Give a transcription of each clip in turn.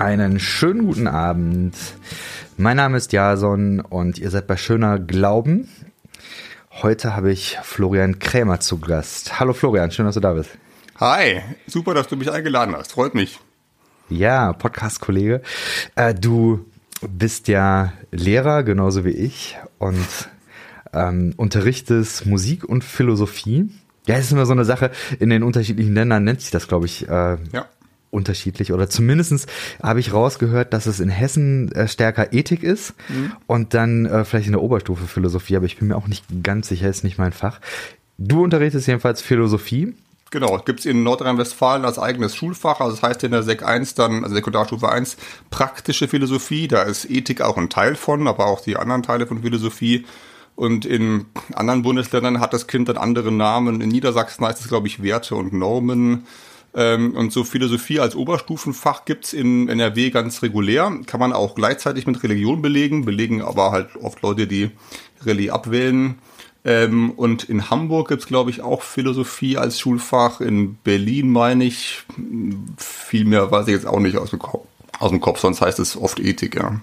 Einen schönen guten Abend. Mein Name ist Jason und ihr seid bei Schöner Glauben. Heute habe ich Florian Krämer zu Gast. Hallo Florian, schön, dass du da bist. Hi, super, dass du mich eingeladen hast. Freut mich. Ja, Podcast-Kollege. Äh, du bist ja Lehrer, genauso wie ich, und ähm, unterrichtest Musik und Philosophie. Ja, es ist immer so eine Sache, in den unterschiedlichen Ländern nennt sich das, glaube ich, äh, ja unterschiedlich oder zumindestens habe ich rausgehört, dass es in Hessen äh, stärker Ethik ist mhm. und dann äh, vielleicht in der Oberstufe Philosophie, aber ich bin mir auch nicht ganz sicher, ist nicht mein Fach. Du unterrichtest jedenfalls Philosophie. Genau, gibt es in Nordrhein-Westfalen als eigenes Schulfach, also das heißt in der Sek 1 dann, also Sekundarstufe 1, praktische Philosophie, da ist Ethik auch ein Teil von, aber auch die anderen Teile von Philosophie. Und in anderen Bundesländern hat das Kind dann andere Namen. In Niedersachsen heißt es, glaube ich, Werte und Normen. Ähm, und so Philosophie als Oberstufenfach gibt's in NRW ganz regulär. Kann man auch gleichzeitig mit Religion belegen, belegen aber halt oft Leute, die Rallye abwählen. Ähm, und in Hamburg gibt's glaube ich, auch Philosophie als Schulfach. In Berlin meine ich, viel mehr weiß ich jetzt auch nicht aus dem, aus dem Kopf, sonst heißt es oft Ethik, ja.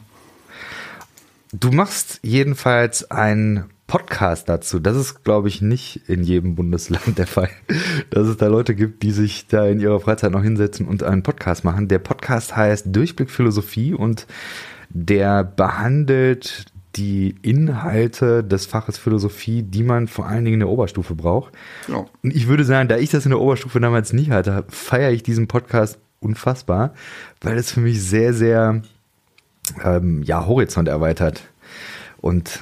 Du machst jedenfalls ein Podcast dazu. Das ist, glaube ich, nicht in jedem Bundesland der Fall, dass es da Leute gibt, die sich da in ihrer Freizeit noch hinsetzen und einen Podcast machen. Der Podcast heißt Durchblick Philosophie und der behandelt die Inhalte des Faches Philosophie, die man vor allen Dingen in der Oberstufe braucht. Ja. Und ich würde sagen, da ich das in der Oberstufe damals nie hatte, feiere ich diesen Podcast unfassbar, weil es für mich sehr, sehr ähm, ja, Horizont erweitert. Und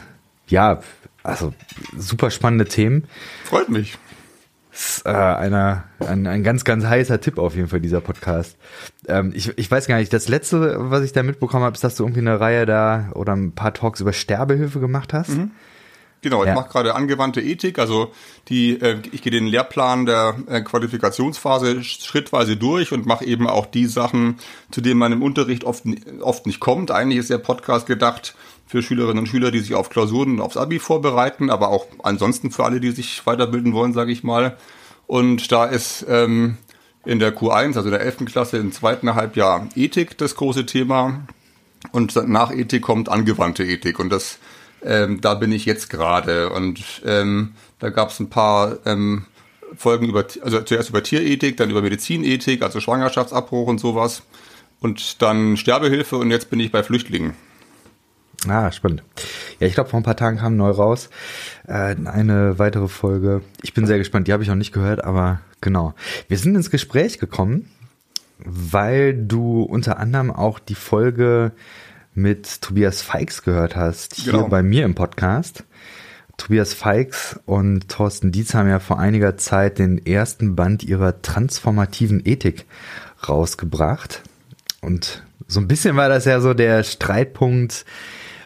ja, also super spannende Themen. Freut mich. Ist, äh, einer, ein, ein ganz, ganz heißer Tipp auf jeden Fall, dieser Podcast. Ähm, ich, ich weiß gar nicht, das letzte, was ich da mitbekommen habe, ist, dass du irgendwie eine Reihe da oder ein paar Talks über Sterbehilfe gemacht hast. Mhm. Genau, ich ja. mache gerade angewandte Ethik, also die, äh, ich gehe den Lehrplan der äh, Qualifikationsphase schrittweise durch und mache eben auch die Sachen, zu denen man im Unterricht oft, oft nicht kommt. Eigentlich ist der Podcast gedacht, für Schülerinnen und Schüler, die sich auf Klausuren und aufs Abi vorbereiten, aber auch ansonsten für alle, die sich weiterbilden wollen, sage ich mal. Und da ist ähm, in der Q1, also der 11. Klasse, im zweiten Halbjahr Ethik das große Thema. Und nach Ethik kommt angewandte Ethik. Und das, ähm, da bin ich jetzt gerade. Und ähm, da gab es ein paar ähm, Folgen über, also zuerst über Tierethik, dann über Medizinethik, also Schwangerschaftsabbruch und sowas. Und dann Sterbehilfe und jetzt bin ich bei Flüchtlingen. Ah, spannend. Ja, ich glaube, vor ein paar Tagen kam neu raus äh, eine weitere Folge. Ich bin sehr gespannt. Die habe ich noch nicht gehört, aber genau. Wir sind ins Gespräch gekommen, weil du unter anderem auch die Folge mit Tobias Feix gehört hast, hier genau. bei mir im Podcast. Tobias Feix und Thorsten Dietz haben ja vor einiger Zeit den ersten Band ihrer transformativen Ethik rausgebracht. Und so ein bisschen war das ja so der Streitpunkt,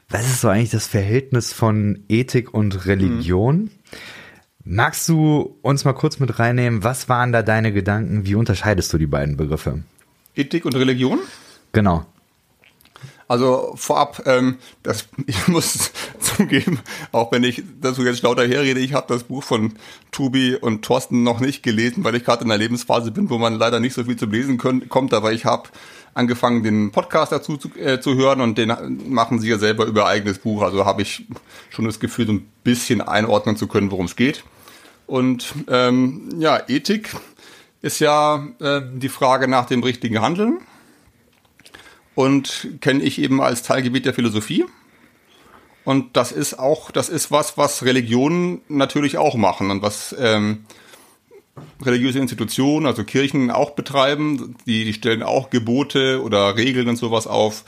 was ist so eigentlich das Verhältnis von Ethik und Religion? Mhm. Magst du uns mal kurz mit reinnehmen? Was waren da deine Gedanken? Wie unterscheidest du die beiden Begriffe? Ethik und Religion? Genau. Also vorab, ähm, das, ich muss zugeben, auch wenn ich dazu jetzt lauter herrede, ich habe das Buch von Tubi und Thorsten noch nicht gelesen, weil ich gerade in einer Lebensphase bin, wo man leider nicht so viel zum Lesen können, kommt, aber ich habe angefangen, den Podcast dazu zu, äh, zu hören und den machen sie ja selber über eigenes Buch. Also habe ich schon das Gefühl, so ein bisschen einordnen zu können, worum es geht. Und ähm, ja, Ethik ist ja äh, die Frage nach dem richtigen Handeln und kenne ich eben als Teilgebiet der Philosophie. Und das ist auch, das ist was, was Religionen natürlich auch machen und was ähm, religiöse Institutionen, also Kirchen auch betreiben. Die, die stellen auch Gebote oder Regeln und sowas auf.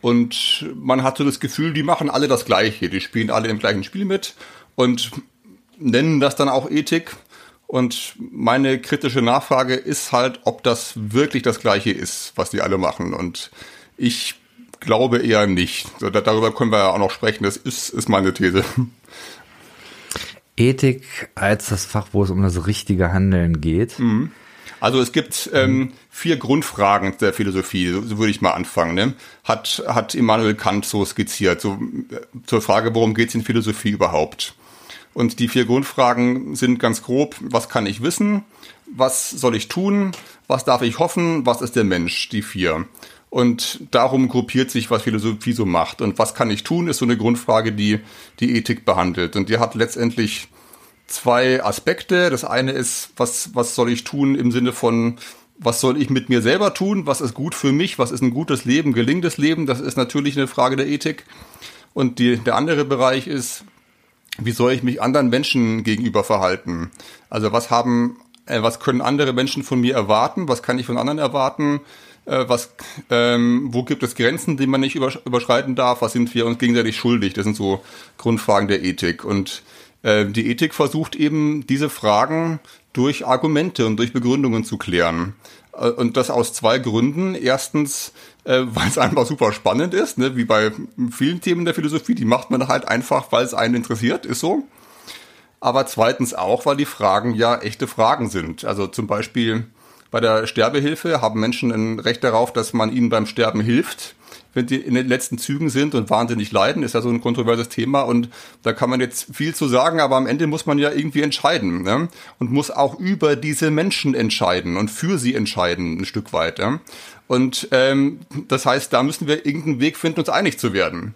Und man hat so das Gefühl, die machen alle das Gleiche. Die spielen alle im gleichen Spiel mit und nennen das dann auch Ethik. Und meine kritische Nachfrage ist halt, ob das wirklich das Gleiche ist, was die alle machen. Und ich glaube eher nicht. darüber können wir ja auch noch sprechen. Das ist, ist meine These. Ethik als das Fach, wo es um das richtige Handeln geht. Mhm. Also es gibt ähm, vier Grundfragen der Philosophie, so, so würde ich mal anfangen. Ne? Hat, hat Immanuel Kant so skizziert, so äh, zur Frage, worum geht es in Philosophie überhaupt? Und die vier Grundfragen sind ganz grob, was kann ich wissen, was soll ich tun, was darf ich hoffen, was ist der Mensch, die vier. Und darum gruppiert sich, was Philosophie so macht. Und was kann ich tun, ist so eine Grundfrage, die die Ethik behandelt. Und die hat letztendlich zwei Aspekte. Das eine ist, was, was soll ich tun im Sinne von, was soll ich mit mir selber tun? Was ist gut für mich? Was ist ein gutes Leben, gelingendes Leben? Das ist natürlich eine Frage der Ethik. Und die, der andere Bereich ist, wie soll ich mich anderen Menschen gegenüber verhalten? Also was haben, äh, was können andere Menschen von mir erwarten? Was kann ich von anderen erwarten? Äh, was, ähm, wo gibt es Grenzen, die man nicht überschreiten darf? Was sind wir uns gegenseitig schuldig? Das sind so Grundfragen der Ethik. Und äh, die Ethik versucht eben diese Fragen durch Argumente und durch Begründungen zu klären. Äh, und das aus zwei Gründen. Erstens, äh, weil es einfach super spannend ist, ne? wie bei vielen Themen der Philosophie. Die macht man halt einfach, weil es einen interessiert, ist so. Aber zweitens auch, weil die Fragen ja echte Fragen sind. Also zum Beispiel bei der Sterbehilfe haben Menschen ein Recht darauf, dass man ihnen beim Sterben hilft wenn die in den letzten Zügen sind und wahnsinnig leiden, ist ja so ein kontroverses Thema und da kann man jetzt viel zu sagen, aber am Ende muss man ja irgendwie entscheiden ne? und muss auch über diese Menschen entscheiden und für sie entscheiden ein Stück weit. Ja? Und ähm, das heißt, da müssen wir irgendeinen Weg finden, uns einig zu werden.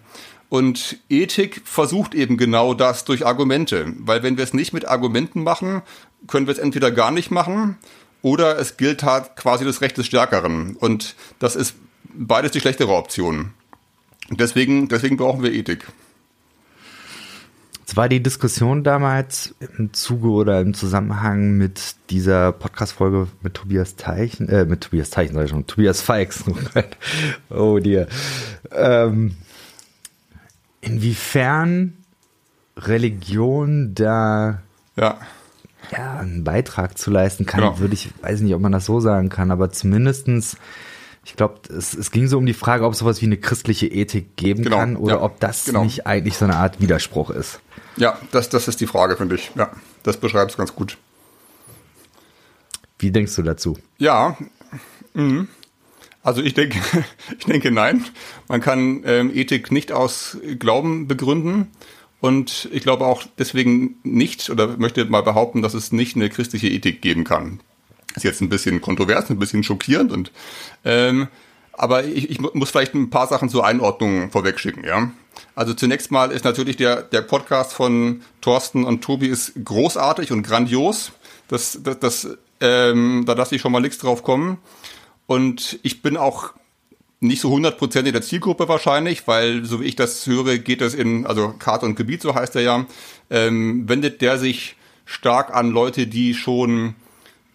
Und Ethik versucht eben genau das durch Argumente, weil wenn wir es nicht mit Argumenten machen, können wir es entweder gar nicht machen oder es gilt halt quasi das Recht des Stärkeren. Und das ist beides die schlechtere Option. Deswegen, deswegen brauchen wir Ethik. Es war die Diskussion damals im Zuge oder im Zusammenhang mit dieser Podcast-Folge mit Tobias Teichen, äh, mit Tobias Teichen, sag ich schon, Tobias Feix. oh dir. Ähm, inwiefern Religion da ja. Ja einen Beitrag zu leisten kann, genau. würde ich, weiß nicht, ob man das so sagen kann, aber zumindestens ich glaube, es, es, ging so um die Frage, ob es sowas wie eine christliche Ethik geben genau, kann oder ja, ob das genau. nicht eigentlich so eine Art Widerspruch ist. Ja, das, das ist die Frage, finde ich. Ja, das beschreibt es ganz gut. Wie denkst du dazu? Ja, mh. also ich denke, ich denke nein. Man kann ähm, Ethik nicht aus Glauben begründen. Und ich glaube auch deswegen nicht oder möchte mal behaupten, dass es nicht eine christliche Ethik geben kann. Ist jetzt ein bisschen kontrovers, ein bisschen schockierend und ähm, aber ich, ich muss vielleicht ein paar Sachen zur Einordnung vorwegschicken, ja. Also zunächst mal ist natürlich der, der Podcast von Thorsten und Tobi ist großartig und grandios. Das, das, das ähm, da lasse ich schon mal nichts drauf kommen. Und ich bin auch nicht so 100% in der Zielgruppe wahrscheinlich, weil so wie ich das höre, geht es in, also Karte und Gebiet, so heißt er ja, ähm, wendet der sich stark an Leute, die schon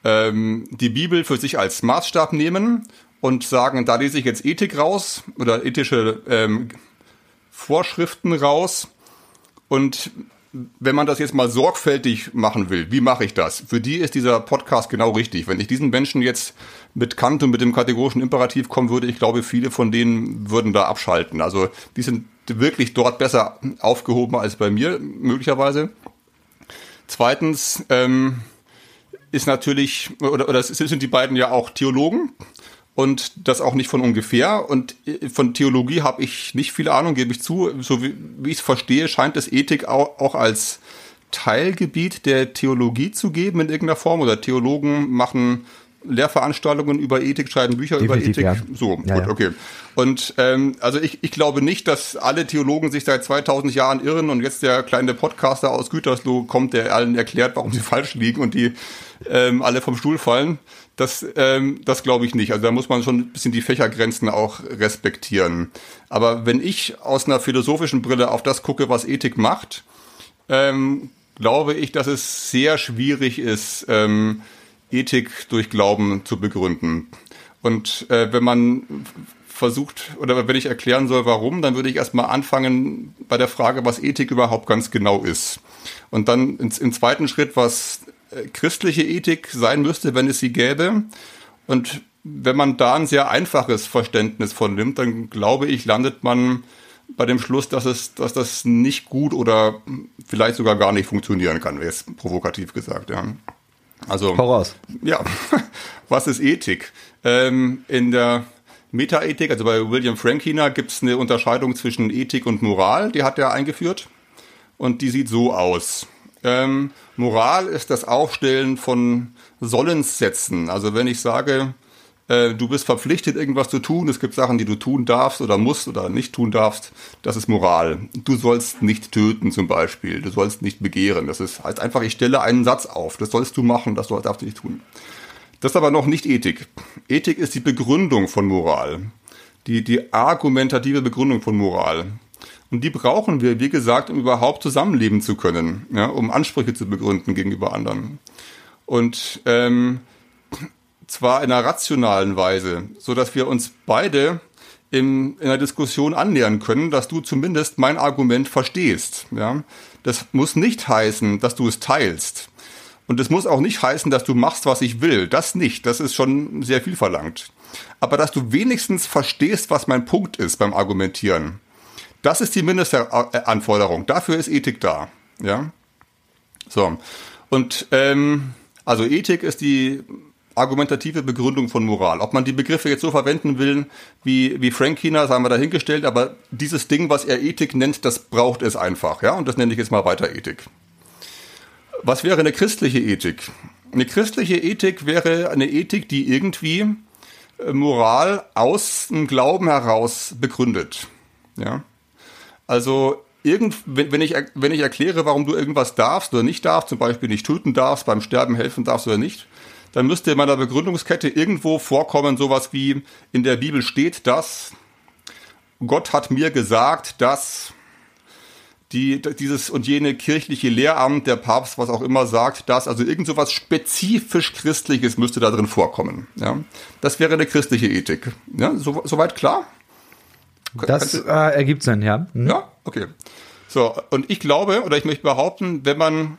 ähm, die Bibel für sich als Maßstab nehmen und sagen, da lese ich jetzt Ethik raus oder ethische ähm, Vorschriften raus. Und wenn man das jetzt mal sorgfältig machen will, wie mache ich das? Für die ist dieser Podcast genau richtig. Wenn ich diesen Menschen jetzt mit Kant und mit dem kategorischen Imperativ kommen würde, ich glaube, viele von denen würden da abschalten. Also die sind wirklich dort besser aufgehoben als bei mir, möglicherweise. Zweitens, ähm, ist natürlich, oder, oder sind die beiden ja auch Theologen und das auch nicht von ungefähr. Und äh, von Theologie habe ich nicht viel Ahnung, gebe ich zu. So wie, wie ich es verstehe, scheint es Ethik auch, auch als Teilgebiet der Theologie zu geben in irgendeiner Form. Oder Theologen machen Lehrveranstaltungen über Ethik, schreiben Bücher Definitiv, über Ethik. Ja. So, ja, gut, ja. okay. Und ähm, also ich, ich glaube nicht, dass alle Theologen sich seit 2000 Jahren irren und jetzt der kleine Podcaster aus Gütersloh kommt, der allen erklärt, warum sie falsch liegen und die ähm, alle vom Stuhl fallen. Das, ähm, das glaube ich nicht. Also da muss man schon ein bisschen die Fächergrenzen auch respektieren. Aber wenn ich aus einer philosophischen Brille auf das gucke, was Ethik macht, ähm, glaube ich, dass es sehr schwierig ist, ähm, Ethik durch Glauben zu begründen. Und äh, wenn man versucht oder wenn ich erklären soll, warum, dann würde ich erstmal anfangen bei der Frage, was Ethik überhaupt ganz genau ist. Und dann im zweiten Schritt, was äh, christliche Ethik sein müsste, wenn es sie gäbe. Und wenn man da ein sehr einfaches Verständnis von nimmt, dann glaube ich, landet man bei dem Schluss, dass es, dass das nicht gut oder vielleicht sogar gar nicht funktionieren kann, es provokativ gesagt, ja. Also, Voraus. Ja, was ist Ethik? Ähm, in der Metaethik, also bei William Frankiner, gibt es eine Unterscheidung zwischen Ethik und Moral, die hat er eingeführt. Und die sieht so aus. Ähm, Moral ist das Aufstellen von Sollenssätzen. Also wenn ich sage, äh, du bist verpflichtet, irgendwas zu tun. Es gibt Sachen, die du tun darfst oder musst oder nicht tun darfst. Das ist Moral. Du sollst nicht töten zum Beispiel. Du sollst nicht begehren. Das ist, heißt einfach, ich stelle einen Satz auf. Das sollst du machen, das darfst du nicht tun. Das ist aber noch nicht Ethik. Ethik ist die Begründung von Moral. Die, die argumentative Begründung von Moral. Und die brauchen wir, wie gesagt, um überhaupt zusammenleben zu können, ja, um Ansprüche zu begründen gegenüber anderen. Und ähm, zwar in einer rationalen Weise, so dass wir uns beide in, in einer Diskussion annähern können, dass du zumindest mein Argument verstehst. Ja? Das muss nicht heißen, dass du es teilst. Und es muss auch nicht heißen, dass du machst, was ich will. Das nicht. Das ist schon sehr viel verlangt. Aber dass du wenigstens verstehst, was mein Punkt ist beim Argumentieren. Das ist die Mindestanforderung. Dafür ist Ethik da. Ja. So. Und ähm, also Ethik ist die argumentative Begründung von Moral. Ob man die Begriffe jetzt so verwenden will, wie, wie Frank Kina, sagen wir dahingestellt, aber dieses Ding, was er Ethik nennt, das braucht es einfach, ja, und das nenne ich jetzt mal weiter Ethik. Was wäre eine christliche Ethik? Eine christliche Ethik wäre eine Ethik, die irgendwie äh, Moral aus dem Glauben heraus begründet, ja. Also irgend, wenn, ich, wenn ich erkläre, warum du irgendwas darfst oder nicht darfst, zum Beispiel nicht töten darfst, beim Sterben helfen darfst oder nicht, dann müsste in meiner Begründungskette irgendwo vorkommen, sowas wie in der Bibel steht, dass Gott hat mir gesagt, dass die, dieses und jene kirchliche Lehramt, der Papst, was auch immer sagt, dass, also irgend sowas spezifisch Christliches müsste da drin vorkommen. Ja? Das wäre eine christliche Ethik. Ja? So, soweit klar? Das äh, ergibt Sinn, ja. Mhm. Ja, okay. So, und ich glaube, oder ich möchte behaupten, wenn man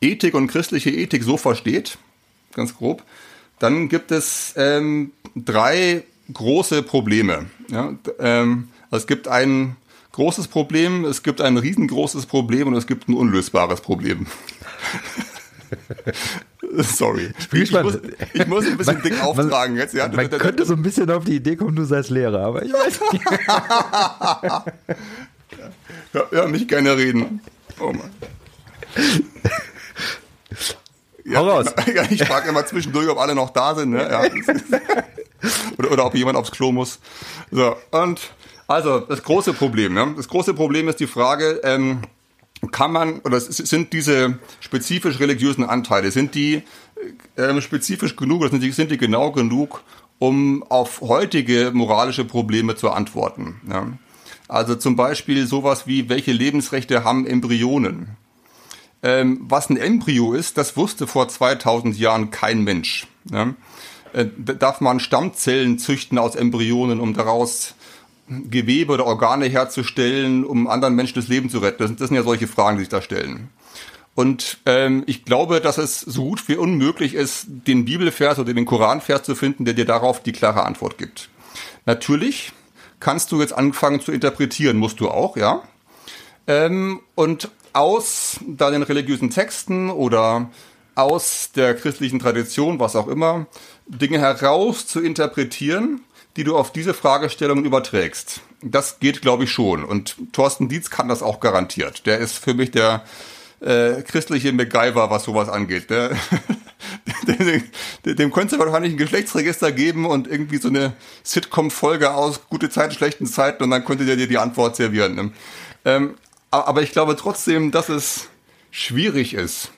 Ethik und christliche Ethik so versteht, ganz grob, dann gibt es ähm, drei große Probleme. Ja, ähm, es gibt ein großes Problem, es gibt ein riesengroßes Problem und es gibt ein unlösbares Problem. Sorry. Ich muss, ich muss ein bisschen man, dick auftragen jetzt. Ja. Man könnte so ein bisschen auf die Idee kommen, du seist Lehrer, aber ich weiß nicht. ja, ja, nicht gerne reden. Oh Mann. Ja, Hau raus. Ja, ich frage immer zwischendurch, ob alle noch da sind. Ne? Ja. oder, oder ob jemand aufs Klo muss. So, und also das große Problem. Ne? Das große Problem ist die Frage, ähm, kann man, oder sind diese spezifisch religiösen Anteile, sind die ähm, spezifisch genug oder sind die, sind die genau genug, um auf heutige moralische Probleme zu antworten? Ja? Also zum Beispiel sowas wie, welche Lebensrechte haben Embryonen? Ähm, was ein Embryo ist, das wusste vor 2000 Jahren kein Mensch. Ja? Äh, darf man Stammzellen züchten aus Embryonen, um daraus Gewebe oder Organe herzustellen, um anderen Menschen das Leben zu retten? Das, das sind ja solche Fragen, die sich da stellen. Und ähm, ich glaube, dass es so gut wie unmöglich ist, den Bibelvers oder den Koranvers zu finden, der dir darauf die klare Antwort gibt. Natürlich kannst du jetzt anfangen zu interpretieren, musst du auch, ja. Ähm, und aus deinen religiösen Texten oder aus der christlichen Tradition, was auch immer, Dinge heraus zu interpretieren, die du auf diese Fragestellungen überträgst. Das geht, glaube ich, schon. Und Thorsten Dietz kann das auch garantiert. Der ist für mich der äh, christliche MacGyver, was sowas angeht. Der, dem, dem könnte wahrscheinlich ein Geschlechtsregister geben und irgendwie so eine Sitcom-Folge aus gute Zeiten, schlechten Zeiten und dann könnte der dir die Antwort servieren. Ne? Ähm, aber ich glaube trotzdem, dass es schwierig ist,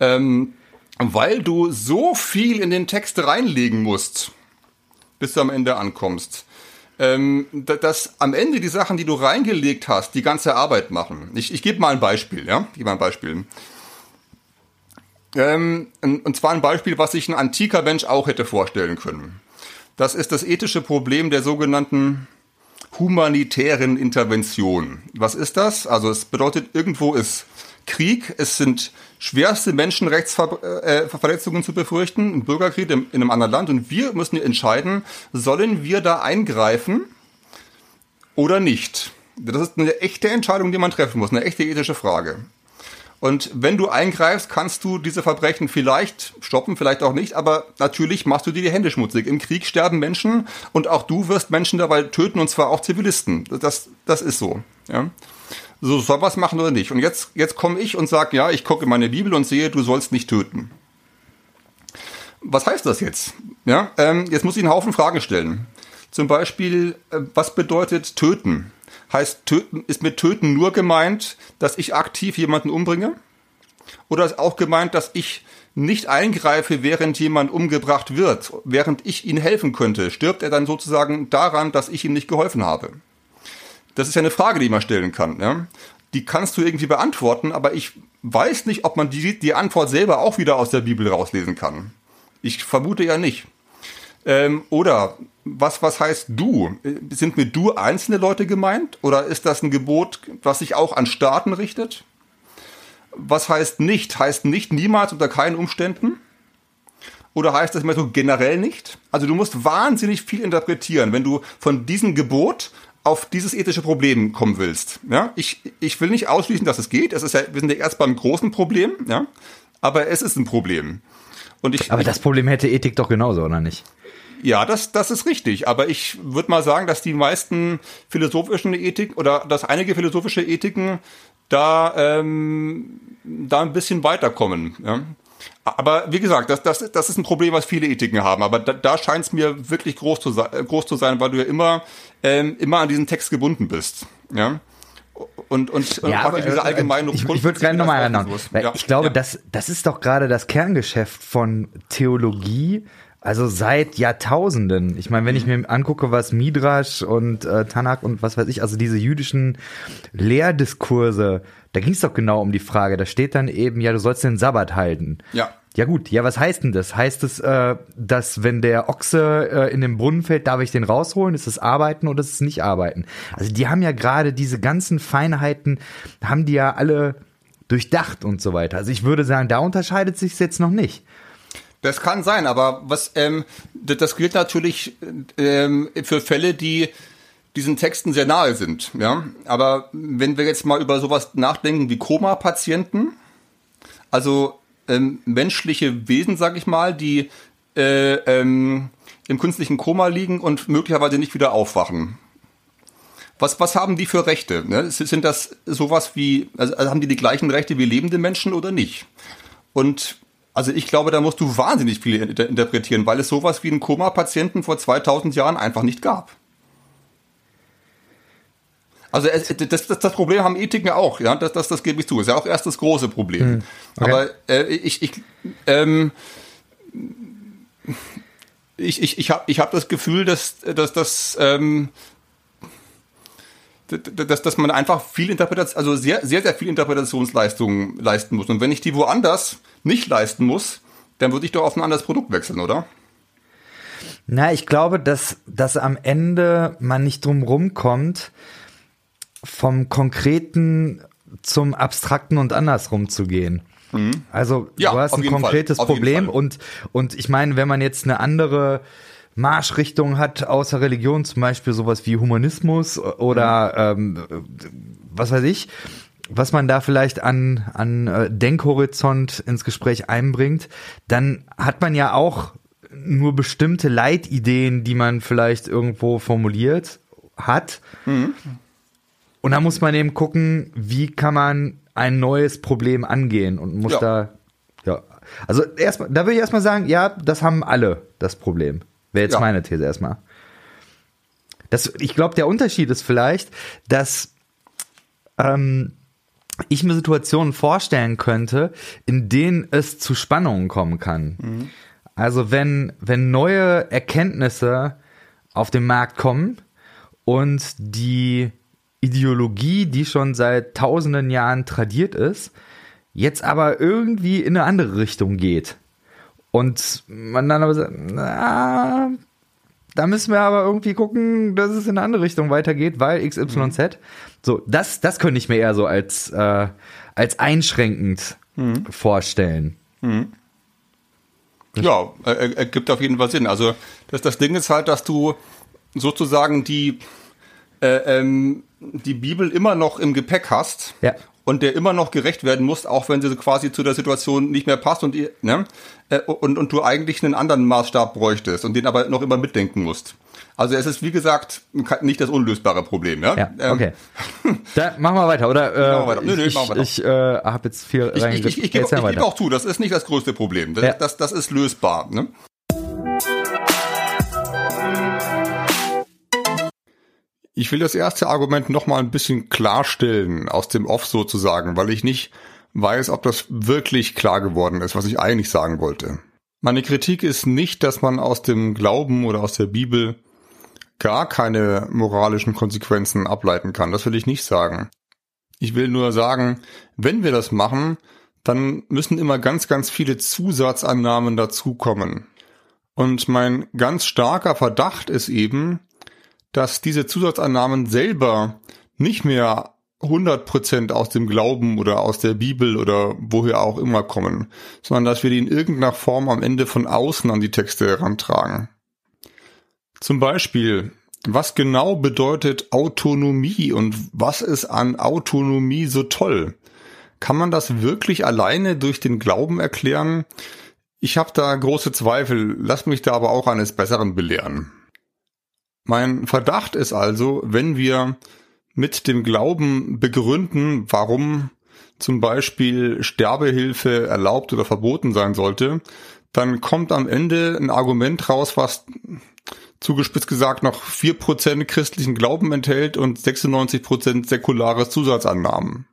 ähm, weil du so viel in den Text reinlegen musst, bis du am Ende ankommst. Ähm, dass am Ende die Sachen, die du reingelegt hast, die ganze Arbeit machen. Ich, ich gebe mal ein Beispiel, ja? Ich gebe mal ein Beispiel. Ähm, und zwar ein Beispiel, was sich ein antiker Mensch auch hätte vorstellen können. Das ist das ethische Problem der sogenannten humanitären Intervention. Was ist das? Also es bedeutet, irgendwo ist Krieg, es sind schwerste Menschenrechtsverletzungen zu befürchten, ein Bürgerkrieg in einem anderen Land und wir müssen entscheiden, sollen wir da eingreifen oder nicht? Das ist eine echte Entscheidung, die man treffen muss, eine echte ethische Frage. Und wenn du eingreifst, kannst du diese Verbrechen vielleicht stoppen, vielleicht auch nicht, aber natürlich machst du dir die Hände schmutzig. Im Krieg sterben Menschen und auch du wirst Menschen dabei töten und zwar auch Zivilisten. Das, das ist so. Ja. So, soll was machen oder nicht? Und jetzt, jetzt komme ich und sage, ja, ich gucke in meine Bibel und sehe, du sollst nicht töten. Was heißt das jetzt? Ja, ähm, jetzt muss ich einen Haufen Fragen stellen. Zum Beispiel, äh, was bedeutet töten? Heißt töten, ist mit töten nur gemeint, dass ich aktiv jemanden umbringe? Oder ist auch gemeint, dass ich nicht eingreife, während jemand umgebracht wird, während ich ihm helfen könnte? Stirbt er dann sozusagen daran, dass ich ihm nicht geholfen habe? Das ist ja eine Frage, die man stellen kann. Ja? Die kannst du irgendwie beantworten, aber ich weiß nicht, ob man die, die Antwort selber auch wieder aus der Bibel rauslesen kann. Ich vermute ja nicht. Ähm, oder was, was heißt du? Sind mit du einzelne Leute gemeint? Oder ist das ein Gebot, was sich auch an Staaten richtet? Was heißt nicht? Heißt nicht niemals unter keinen Umständen? Oder heißt das mal so generell nicht? Also du musst wahnsinnig viel interpretieren, wenn du von diesem Gebot auf dieses ethische Problem kommen willst. Ja, ich, ich will nicht ausschließen, dass es geht. Es ist ja, wir sind ja erst beim großen Problem, ja, aber es ist ein Problem. Und ich, aber das Problem hätte Ethik doch genauso, oder nicht? Ja, das, das ist richtig. Aber ich würde mal sagen, dass die meisten philosophischen Ethik oder dass einige philosophische Ethiken da, ähm, da ein bisschen weiterkommen. Ja? Aber wie gesagt, das, das, das ist ein Problem, was viele Ethiken haben. Aber da, da scheint es mir wirklich groß zu, sein, groß zu sein, weil du ja immer, ähm, immer an diesen Text gebunden bist. Ja. Und, und, und ja, diese allgemeine Ich, ich würde gerne nochmal erinnern. Ja, ich glaube, ja. das, das ist doch gerade das Kerngeschäft von Theologie, also seit Jahrtausenden. Ich meine, wenn ich mir angucke, was Midrash und äh, Tanakh und was weiß ich, also diese jüdischen Lehrdiskurse, da ging es doch genau um die Frage. Da steht dann eben, ja, du sollst den Sabbat halten. Ja. Ja gut, ja, was heißt denn das? Heißt es, äh, dass wenn der Ochse äh, in den Brunnen fällt, darf ich den rausholen? Ist es Arbeiten oder ist es nicht Arbeiten? Also die haben ja gerade diese ganzen Feinheiten, haben die ja alle durchdacht und so weiter. Also ich würde sagen, da unterscheidet sich jetzt noch nicht. Das kann sein, aber was ähm, das gilt natürlich ähm, für Fälle, die diesen Texten sehr nahe sind. Ja, aber wenn wir jetzt mal über sowas nachdenken wie Koma-Patienten, also ähm, menschliche Wesen, sag ich mal, die äh, ähm, im künstlichen Koma liegen und möglicherweise nicht wieder aufwachen. Was, was haben die für Rechte? Ne? Sind das sowas wie, also haben die die gleichen Rechte wie lebende Menschen oder nicht? Und also ich glaube, da musst du wahnsinnig viel interpretieren, weil es sowas wie einen Koma-Patienten vor 2000 Jahren einfach nicht gab. Also das, das, das Problem haben Ethiken auch, ja, das, das, das gebe ich zu. Ist ja auch erst das große Problem. Hm, okay. Aber äh, ich, ich, ähm, ich, ich, ich habe ich hab das Gefühl, dass, dass, dass ähm, dass, dass man einfach viel Interpretation, also sehr, sehr, sehr viel Interpretationsleistung leisten muss. Und wenn ich die woanders nicht leisten muss, dann würde ich doch auf ein anderes Produkt wechseln, oder? Na, ich glaube, dass, dass am Ende man nicht drum rumkommt, vom Konkreten zum Abstrakten und andersrum zu gehen. Mhm. Also ja, du hast ein konkretes Problem und, und ich meine, wenn man jetzt eine andere Marschrichtung hat außer Religion, zum Beispiel sowas wie Humanismus oder mhm. ähm, was weiß ich, was man da vielleicht an, an äh, Denkhorizont ins Gespräch einbringt, dann hat man ja auch nur bestimmte Leitideen, die man vielleicht irgendwo formuliert hat. Mhm. Und da muss man eben gucken, wie kann man ein neues Problem angehen und muss ja. da, ja. Also erstmal, da würde ich erstmal sagen, ja, das haben alle das Problem. Wäre jetzt ja. meine These erstmal. Das, ich glaube, der Unterschied ist vielleicht, dass ähm, ich mir Situationen vorstellen könnte, in denen es zu Spannungen kommen kann. Mhm. Also wenn, wenn neue Erkenntnisse auf den Markt kommen und die Ideologie, die schon seit tausenden Jahren tradiert ist, jetzt aber irgendwie in eine andere Richtung geht. Und man dann aber sagt, na, da müssen wir aber irgendwie gucken, dass es in eine andere Richtung weitergeht, weil XYZ. Mhm. So, das, das könnte ich mir eher so als, äh, als einschränkend mhm. vorstellen. Mhm. Ja, ergibt auf jeden Fall Sinn. Also das, das Ding ist halt, dass du sozusagen die, äh, ähm, die Bibel immer noch im Gepäck hast ja und der immer noch gerecht werden muss, auch wenn sie quasi zu der Situation nicht mehr passt und, ne, äh, und, und du eigentlich einen anderen Maßstab bräuchtest und den aber noch immer mitdenken musst. Also es ist, wie gesagt, nicht das unlösbare Problem. Ja, ja ähm, okay. da machen wir weiter, oder? Äh, machen wir weiter. Nö, nö, ich machen wir ich äh, habe jetzt viel Ich, ich, ich, ich gebe geb auch zu, das ist nicht das größte Problem. Das, ja. das, das ist lösbar. Ne? Ich will das erste Argument nochmal ein bisschen klarstellen, aus dem Off sozusagen, weil ich nicht weiß, ob das wirklich klar geworden ist, was ich eigentlich sagen wollte. Meine Kritik ist nicht, dass man aus dem Glauben oder aus der Bibel gar keine moralischen Konsequenzen ableiten kann. Das will ich nicht sagen. Ich will nur sagen, wenn wir das machen, dann müssen immer ganz, ganz viele Zusatzannahmen dazukommen. Und mein ganz starker Verdacht ist eben, dass diese Zusatzannahmen selber nicht mehr 100% aus dem Glauben oder aus der Bibel oder woher auch immer kommen, sondern dass wir die in irgendeiner Form am Ende von außen an die Texte herantragen. Zum Beispiel, was genau bedeutet Autonomie und was ist an Autonomie so toll? Kann man das wirklich alleine durch den Glauben erklären? Ich habe da große Zweifel, lass mich da aber auch eines Besseren belehren. Mein Verdacht ist also, wenn wir mit dem Glauben begründen, warum zum Beispiel Sterbehilfe erlaubt oder verboten sein sollte, dann kommt am Ende ein Argument raus, was zugespitzt gesagt noch vier Prozent christlichen Glauben enthält und 96% säkulare Zusatzannahmen.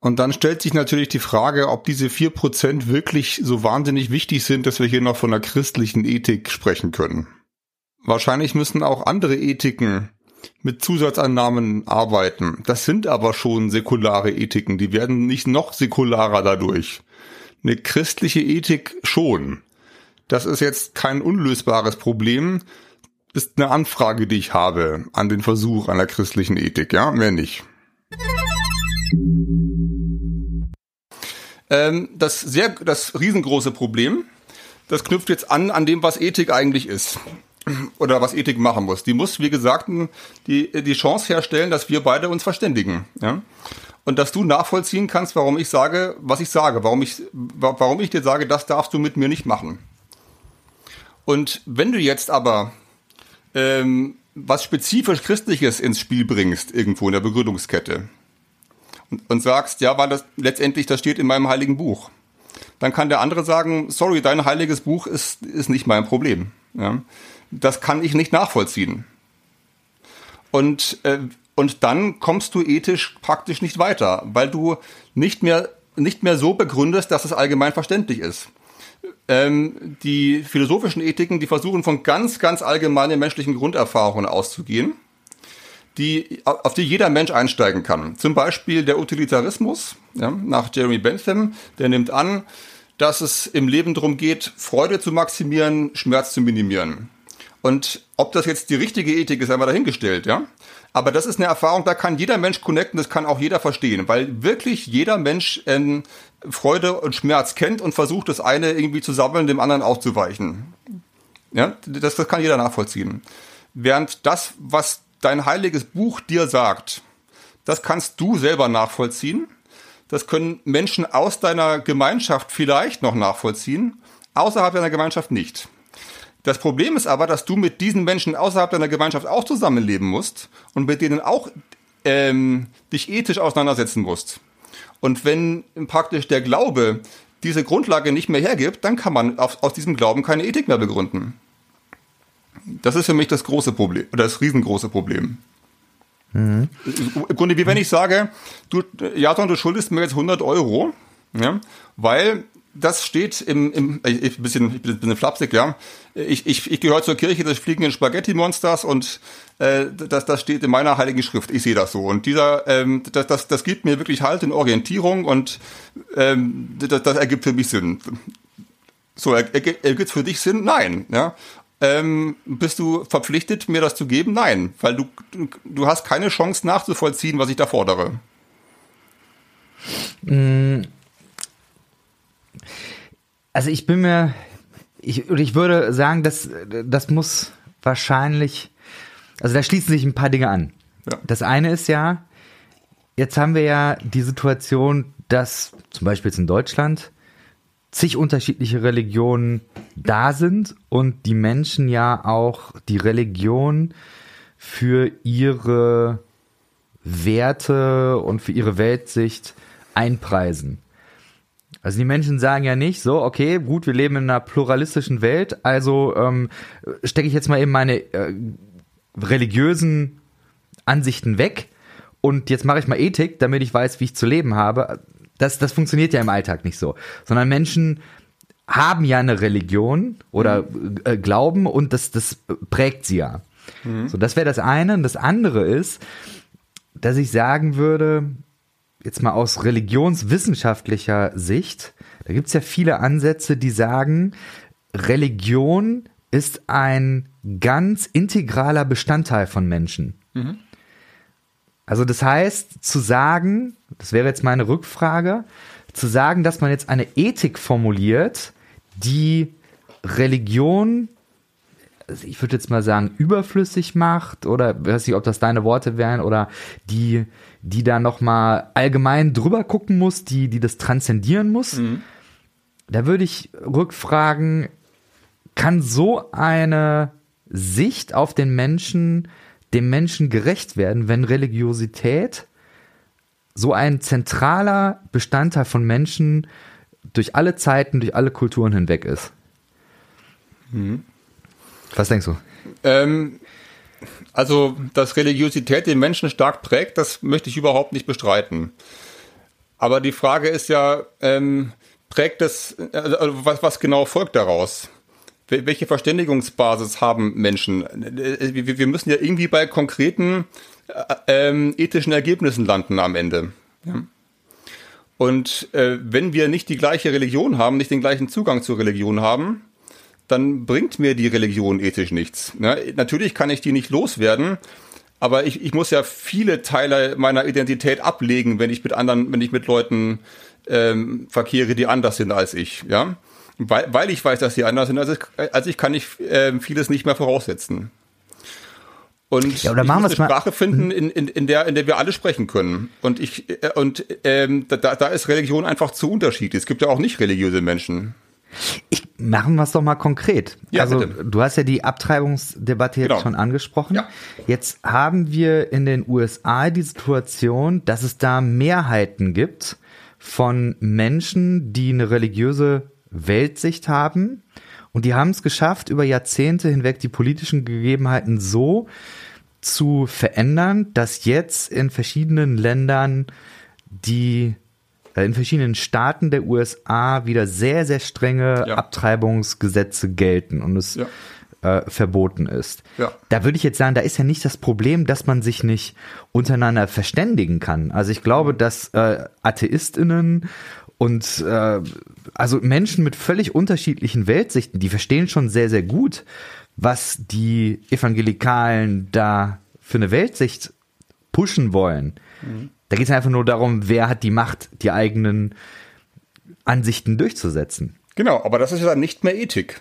Und dann stellt sich natürlich die Frage, ob diese vier Prozent wirklich so wahnsinnig wichtig sind, dass wir hier noch von einer christlichen Ethik sprechen können. Wahrscheinlich müssen auch andere Ethiken mit Zusatzannahmen arbeiten. Das sind aber schon säkulare Ethiken, die werden nicht noch säkularer dadurch. Eine christliche Ethik schon. Das ist jetzt kein unlösbares Problem, ist eine Anfrage, die ich habe an den Versuch einer christlichen Ethik, ja, mehr nicht. Ähm, das sehr, das riesengroße Problem, das knüpft jetzt an an dem, was Ethik eigentlich ist oder was Ethik machen muss. Die muss, wie gesagt, die, die Chance herstellen, dass wir beide uns verständigen. Ja? Und dass du nachvollziehen kannst, warum ich sage, was ich sage, warum ich, warum ich dir sage, das darfst du mit mir nicht machen. Und wenn du jetzt aber ähm, was spezifisch Christliches ins Spiel bringst, irgendwo in der Begründungskette, und, und sagst, ja, weil das letztendlich, das steht in meinem heiligen Buch, dann kann der andere sagen, sorry, dein heiliges Buch ist, ist nicht mein Problem. Ja? Das kann ich nicht nachvollziehen. Und, äh, und dann kommst du ethisch praktisch nicht weiter, weil du nicht mehr, nicht mehr so begründest, dass es allgemein verständlich ist. Ähm, die philosophischen Ethiken, die versuchen von ganz, ganz allgemeinen menschlichen Grunderfahrungen auszugehen, die, auf die jeder Mensch einsteigen kann. Zum Beispiel der Utilitarismus, ja, nach Jeremy Bentham, der nimmt an, dass es im Leben darum geht, Freude zu maximieren, Schmerz zu minimieren. Und ob das jetzt die richtige Ethik ist, einmal dahingestellt, ja. Aber das ist eine Erfahrung, da kann jeder Mensch connecten, das kann auch jeder verstehen, weil wirklich jeder Mensch ähm, Freude und Schmerz kennt und versucht, das eine irgendwie zu sammeln, dem anderen aufzuweichen. Ja, das, das kann jeder nachvollziehen. Während das, was dein heiliges Buch dir sagt, das kannst du selber nachvollziehen. Das können Menschen aus deiner Gemeinschaft vielleicht noch nachvollziehen, außerhalb deiner Gemeinschaft nicht. Das Problem ist aber, dass du mit diesen Menschen außerhalb deiner Gemeinschaft auch zusammenleben musst und mit denen auch ähm, dich ethisch auseinandersetzen musst. Und wenn praktisch der Glaube diese Grundlage nicht mehr hergibt, dann kann man auf, aus diesem Glauben keine Ethik mehr begründen. Das ist für mich das große Problem, oder das riesengroße Problem. Mhm. Im Grunde, wie wenn ich sage, du, Jason, du schuldest mir jetzt 100 Euro, ja, weil das steht im, im ich, bisschen, ich bin ein bisschen flapsig, ja. Ich, ich, ich gehöre zur Kirche des fliegenden Spaghetti-Monsters und äh, das, das steht in meiner heiligen Schrift. Ich sehe das so. Und dieser, ähm, das, das, das gibt mir wirklich Halt in Orientierung und ähm, das, das ergibt für mich Sinn. So, ergibt es für dich Sinn? Nein. Ja. Ähm, bist du verpflichtet, mir das zu geben? Nein, weil du, du hast keine Chance nachzuvollziehen, was ich da fordere. Mm also ich bin mir, ich, ich würde sagen, dass das muss wahrscheinlich, also da schließen sich ein paar Dinge an. Ja. Das eine ist ja, jetzt haben wir ja die Situation, dass zum Beispiel jetzt in Deutschland zig unterschiedliche Religionen da sind und die Menschen ja auch die Religion für ihre Werte und für ihre Weltsicht einpreisen. Also die Menschen sagen ja nicht so, okay, gut, wir leben in einer pluralistischen Welt, also ähm, stecke ich jetzt mal eben meine äh, religiösen Ansichten weg und jetzt mache ich mal Ethik, damit ich weiß, wie ich zu leben habe. Das, das funktioniert ja im Alltag nicht so, sondern Menschen haben ja eine Religion oder äh, Glauben und das, das prägt sie ja. Mhm. So, das wäre das eine. Und das andere ist, dass ich sagen würde, jetzt mal aus religionswissenschaftlicher Sicht, da gibt es ja viele Ansätze, die sagen, Religion ist ein ganz integraler Bestandteil von Menschen. Mhm. Also das heißt, zu sagen, das wäre jetzt meine Rückfrage, zu sagen, dass man jetzt eine Ethik formuliert, die Religion, also ich würde jetzt mal sagen, überflüssig macht oder weiß nicht, ob das deine Worte wären oder die, die da nochmal allgemein drüber gucken muss, die, die das transzendieren muss. Mhm. Da würde ich rückfragen, kann so eine Sicht auf den Menschen dem Menschen gerecht werden, wenn Religiosität so ein zentraler Bestandteil von Menschen durch alle Zeiten, durch alle Kulturen hinweg ist. Mhm. Was denkst du? Ähm, also, dass Religiosität den Menschen stark prägt, das möchte ich überhaupt nicht bestreiten. Aber die Frage ist ja, ähm, prägt es, also was, was genau folgt daraus? welche Verständigungsbasis haben Menschen? Wir müssen ja irgendwie bei konkreten äh, ähm, ethischen Ergebnissen landen am Ende. Ja. Und äh, wenn wir nicht die gleiche Religion haben, nicht den gleichen Zugang zur Religion haben, dann bringt mir die Religion ethisch nichts. Ne? Natürlich kann ich die nicht loswerden, aber ich, ich muss ja viele Teile meiner Identität ablegen, wenn ich mit anderen, wenn ich mit Leuten ähm, verkehre, die anders sind als ich. Ja weil, weil ich weiß, dass sie anders sind als ich, als ich kann ich äh, vieles nicht mehr voraussetzen. Und ja, oder machen ich muss eine Sprache finden, in, in, in, der, in der wir alle sprechen können. Und ich äh, und ähm, da, da ist Religion einfach zu unterschiedlich. Es gibt ja auch nicht religiöse Menschen. Ich machen wir es doch mal konkret. Ja, also bitte. du hast ja die Abtreibungsdebatte jetzt genau. schon angesprochen. Ja. Jetzt haben wir in den USA die Situation, dass es da Mehrheiten gibt von Menschen, die eine religiöse Weltsicht haben. Und die haben es geschafft, über Jahrzehnte hinweg die politischen Gegebenheiten so zu verändern, dass jetzt in verschiedenen Ländern die in verschiedenen Staaten der USA wieder sehr, sehr strenge ja. Abtreibungsgesetze gelten und es ja. äh, verboten ist. Ja. Da würde ich jetzt sagen, da ist ja nicht das Problem, dass man sich nicht untereinander verständigen kann. Also ich glaube, mhm. dass äh, AtheistInnen und äh, also Menschen mit völlig unterschiedlichen Weltsichten, die verstehen schon sehr, sehr gut, was die Evangelikalen da für eine Weltsicht pushen wollen. Mhm. Da geht es einfach nur darum, wer hat die Macht, die eigenen Ansichten durchzusetzen. Genau, aber das ist ja dann nicht mehr Ethik.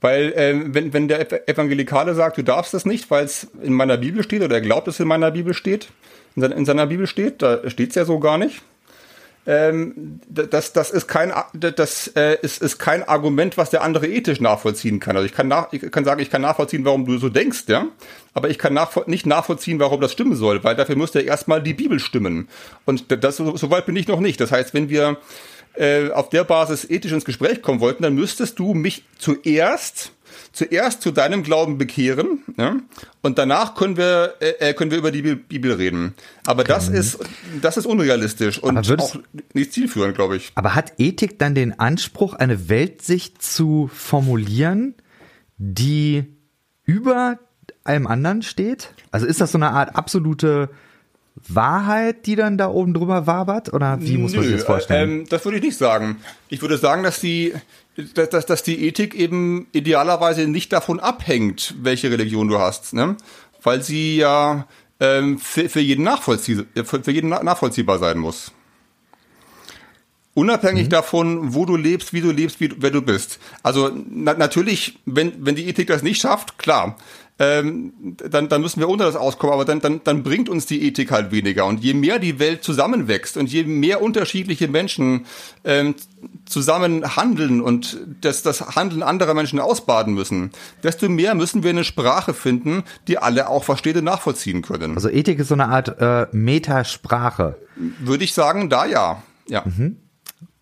Weil äh, wenn, wenn der Evangelikale sagt, du darfst das nicht, weil es in meiner Bibel steht oder er glaubt, dass es in meiner Bibel steht, in, seiner, in seiner Bibel steht, da steht es ja so gar nicht, ähm, das, das ist kein, das äh, ist, ist kein Argument, was der andere ethisch nachvollziehen kann. Also ich kann, nach, ich kann sagen, ich kann nachvollziehen, warum du so denkst, ja, aber ich kann nachvo nicht nachvollziehen, warum das stimmen soll, weil dafür müsste erstmal die Bibel stimmen. Und das, so weit bin ich noch nicht. Das heißt, wenn wir äh, auf der Basis ethisch ins Gespräch kommen wollten, dann müsstest du mich zuerst zuerst zu deinem Glauben bekehren ja? und danach können wir, äh, äh können wir über die Bibel reden. Aber okay. das ist, das ist unrealistisch und auch nicht zielführend, glaube ich. Aber hat Ethik dann den Anspruch, eine Weltsicht zu formulieren, die über allem anderen steht? Also ist das so eine Art absolute Wahrheit, die dann da oben drüber wabert? Oder wie muss Nö, man sich das vorstellen? Ähm, das würde ich nicht sagen. Ich würde sagen, dass die, dass, dass, dass die Ethik eben idealerweise nicht davon abhängt, welche Religion du hast, ne? weil sie ja ähm, für, für, jeden für, für jeden nachvollziehbar sein muss. Unabhängig mhm. davon, wo du lebst, wie du lebst, wie, wer du bist. Also na, natürlich, wenn, wenn die Ethik das nicht schafft, klar, ähm, dann, dann müssen wir unter das auskommen, aber dann, dann, dann bringt uns die Ethik halt weniger. Und je mehr die Welt zusammenwächst und je mehr unterschiedliche Menschen ähm, zusammen handeln und das, das Handeln anderer Menschen ausbaden müssen, desto mehr müssen wir eine Sprache finden, die alle auch verstehen und nachvollziehen können. Also Ethik ist so eine Art äh, Metasprache. Würde ich sagen, da ja. ja. Mhm.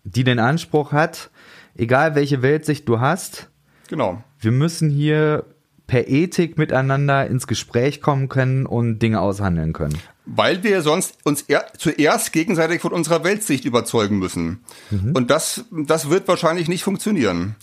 Die den Anspruch hat, egal welche Weltsicht du hast, genau. wir müssen hier per Ethik miteinander ins Gespräch kommen können und Dinge aushandeln können. Weil wir sonst uns er, zuerst gegenseitig von unserer Weltsicht überzeugen müssen. Mhm. Und das, das wird wahrscheinlich nicht funktionieren.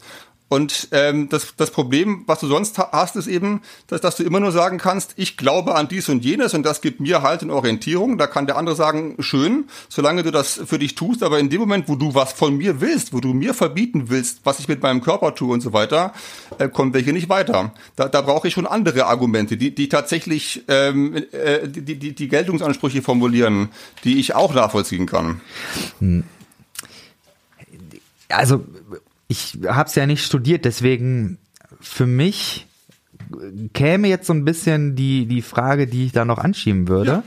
Und ähm, das, das Problem, was du sonst hast, ist eben, dass, dass du immer nur sagen kannst, ich glaube an dies und jenes und das gibt mir halt eine Orientierung. Da kann der andere sagen, schön, solange du das für dich tust, aber in dem Moment, wo du was von mir willst, wo du mir verbieten willst, was ich mit meinem Körper tue und so weiter, äh, kommt welche nicht weiter. Da, da brauche ich schon andere Argumente, die, die tatsächlich ähm, äh, die, die, die Geltungsansprüche formulieren, die ich auch nachvollziehen kann. Hm. Also ich habe es ja nicht studiert, deswegen für mich käme jetzt so ein bisschen die, die Frage, die ich da noch anschieben würde. Ja.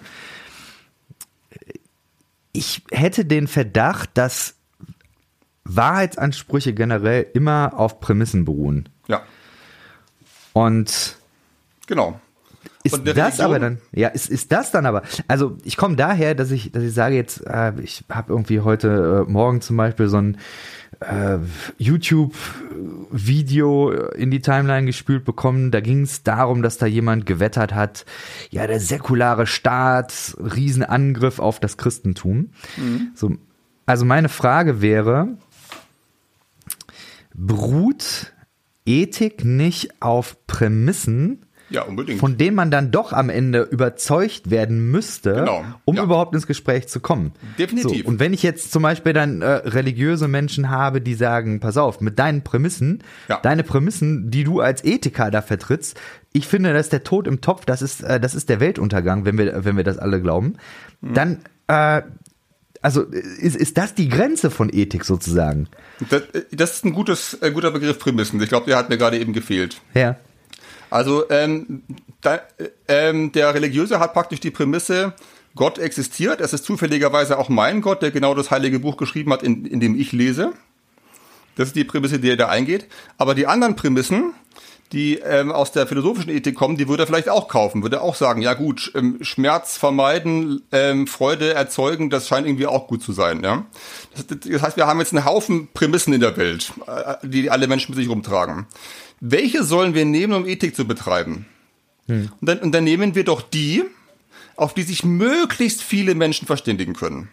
Ich hätte den Verdacht, dass Wahrheitsansprüche generell immer auf Prämissen beruhen. Ja. Und genau. Ist das aber dann, ja, ist, ist das dann aber, also ich komme daher, dass ich, dass ich sage jetzt, äh, ich habe irgendwie heute äh, Morgen zum Beispiel so ein äh, YouTube-Video in die Timeline gespült bekommen. Da ging es darum, dass da jemand gewettert hat, ja, der säkulare Staat, Riesenangriff auf das Christentum. Mhm. So, also meine Frage wäre, beruht Ethik nicht auf Prämissen, ja, unbedingt. Von denen man dann doch am Ende überzeugt werden müsste, genau. um ja. überhaupt ins Gespräch zu kommen. Definitiv. So, und wenn ich jetzt zum Beispiel dann äh, religiöse Menschen habe, die sagen, pass auf, mit deinen Prämissen, ja. deine Prämissen, die du als Ethiker da vertrittst, ich finde, dass der Tod im Topf, das ist, äh, das ist der Weltuntergang, wenn wir, wenn wir das alle glauben, mhm. dann äh, also ist, ist das die Grenze von Ethik sozusagen? Das, äh, das ist ein gutes, äh, guter Begriff Prämissen. Ich glaube, der hat mir gerade eben gefehlt. Ja. Also ähm, da, ähm, der Religiöse hat praktisch die Prämisse, Gott existiert. Es ist zufälligerweise auch mein Gott, der genau das heilige Buch geschrieben hat, in, in dem ich lese. Das ist die Prämisse, die er da eingeht. Aber die anderen Prämissen, die ähm, aus der philosophischen Ethik kommen, die würde er vielleicht auch kaufen, würde er auch sagen, ja gut, ähm, Schmerz vermeiden, ähm, Freude erzeugen, das scheint irgendwie auch gut zu sein. Ja? Das, das heißt, wir haben jetzt einen Haufen Prämissen in der Welt, äh, die alle Menschen mit sich rumtragen welche sollen wir nehmen, um Ethik zu betreiben? Hm. Und, dann, und dann nehmen wir doch die, auf die sich möglichst viele Menschen verständigen können.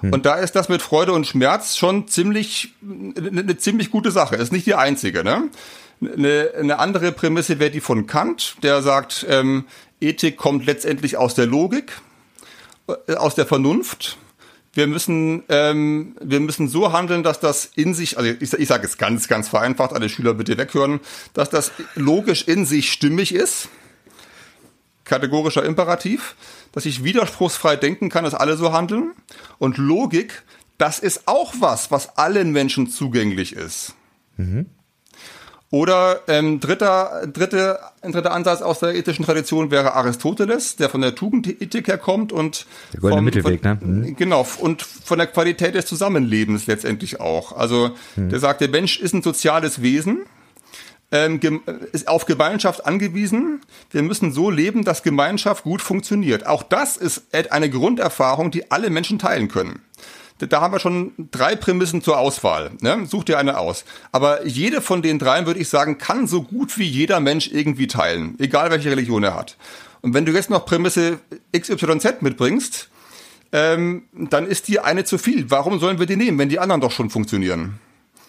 Hm. Und da ist das mit Freude und Schmerz schon ziemlich eine, eine ziemlich gute Sache. Ist nicht die einzige. Ne? Eine, eine andere Prämisse wäre die von Kant, der sagt, ähm, Ethik kommt letztendlich aus der Logik, äh, aus der Vernunft wir müssen, ähm, wir müssen so handeln, dass das in sich, also ich, ich sage es ganz, ganz vereinfacht, alle Schüler bitte weghören, dass das logisch in sich stimmig ist, kategorischer Imperativ, dass ich widerspruchsfrei denken kann, dass alle so handeln. Und Logik, das ist auch was, was allen Menschen zugänglich ist. Mhm. Oder ähm, dritter, dritte, ein dritter Ansatz aus der ethischen Tradition wäre Aristoteles, der von der Tugendethik herkommt und der goldene vom, Mittelweg, von, ne? Mhm. Genau und von der Qualität des Zusammenlebens letztendlich auch. Also mhm. der sagt, der Mensch ist ein soziales Wesen, ähm, ist auf Gemeinschaft angewiesen. Wir müssen so leben, dass Gemeinschaft gut funktioniert. Auch das ist eine Grunderfahrung, die alle Menschen teilen können da haben wir schon drei Prämissen zur Auswahl. Ne? Such dir eine aus. Aber jede von den dreien, würde ich sagen, kann so gut wie jeder Mensch irgendwie teilen, egal welche Religion er hat. Und wenn du jetzt noch Prämisse XYZ mitbringst, ähm, dann ist die eine zu viel. Warum sollen wir die nehmen, wenn die anderen doch schon funktionieren?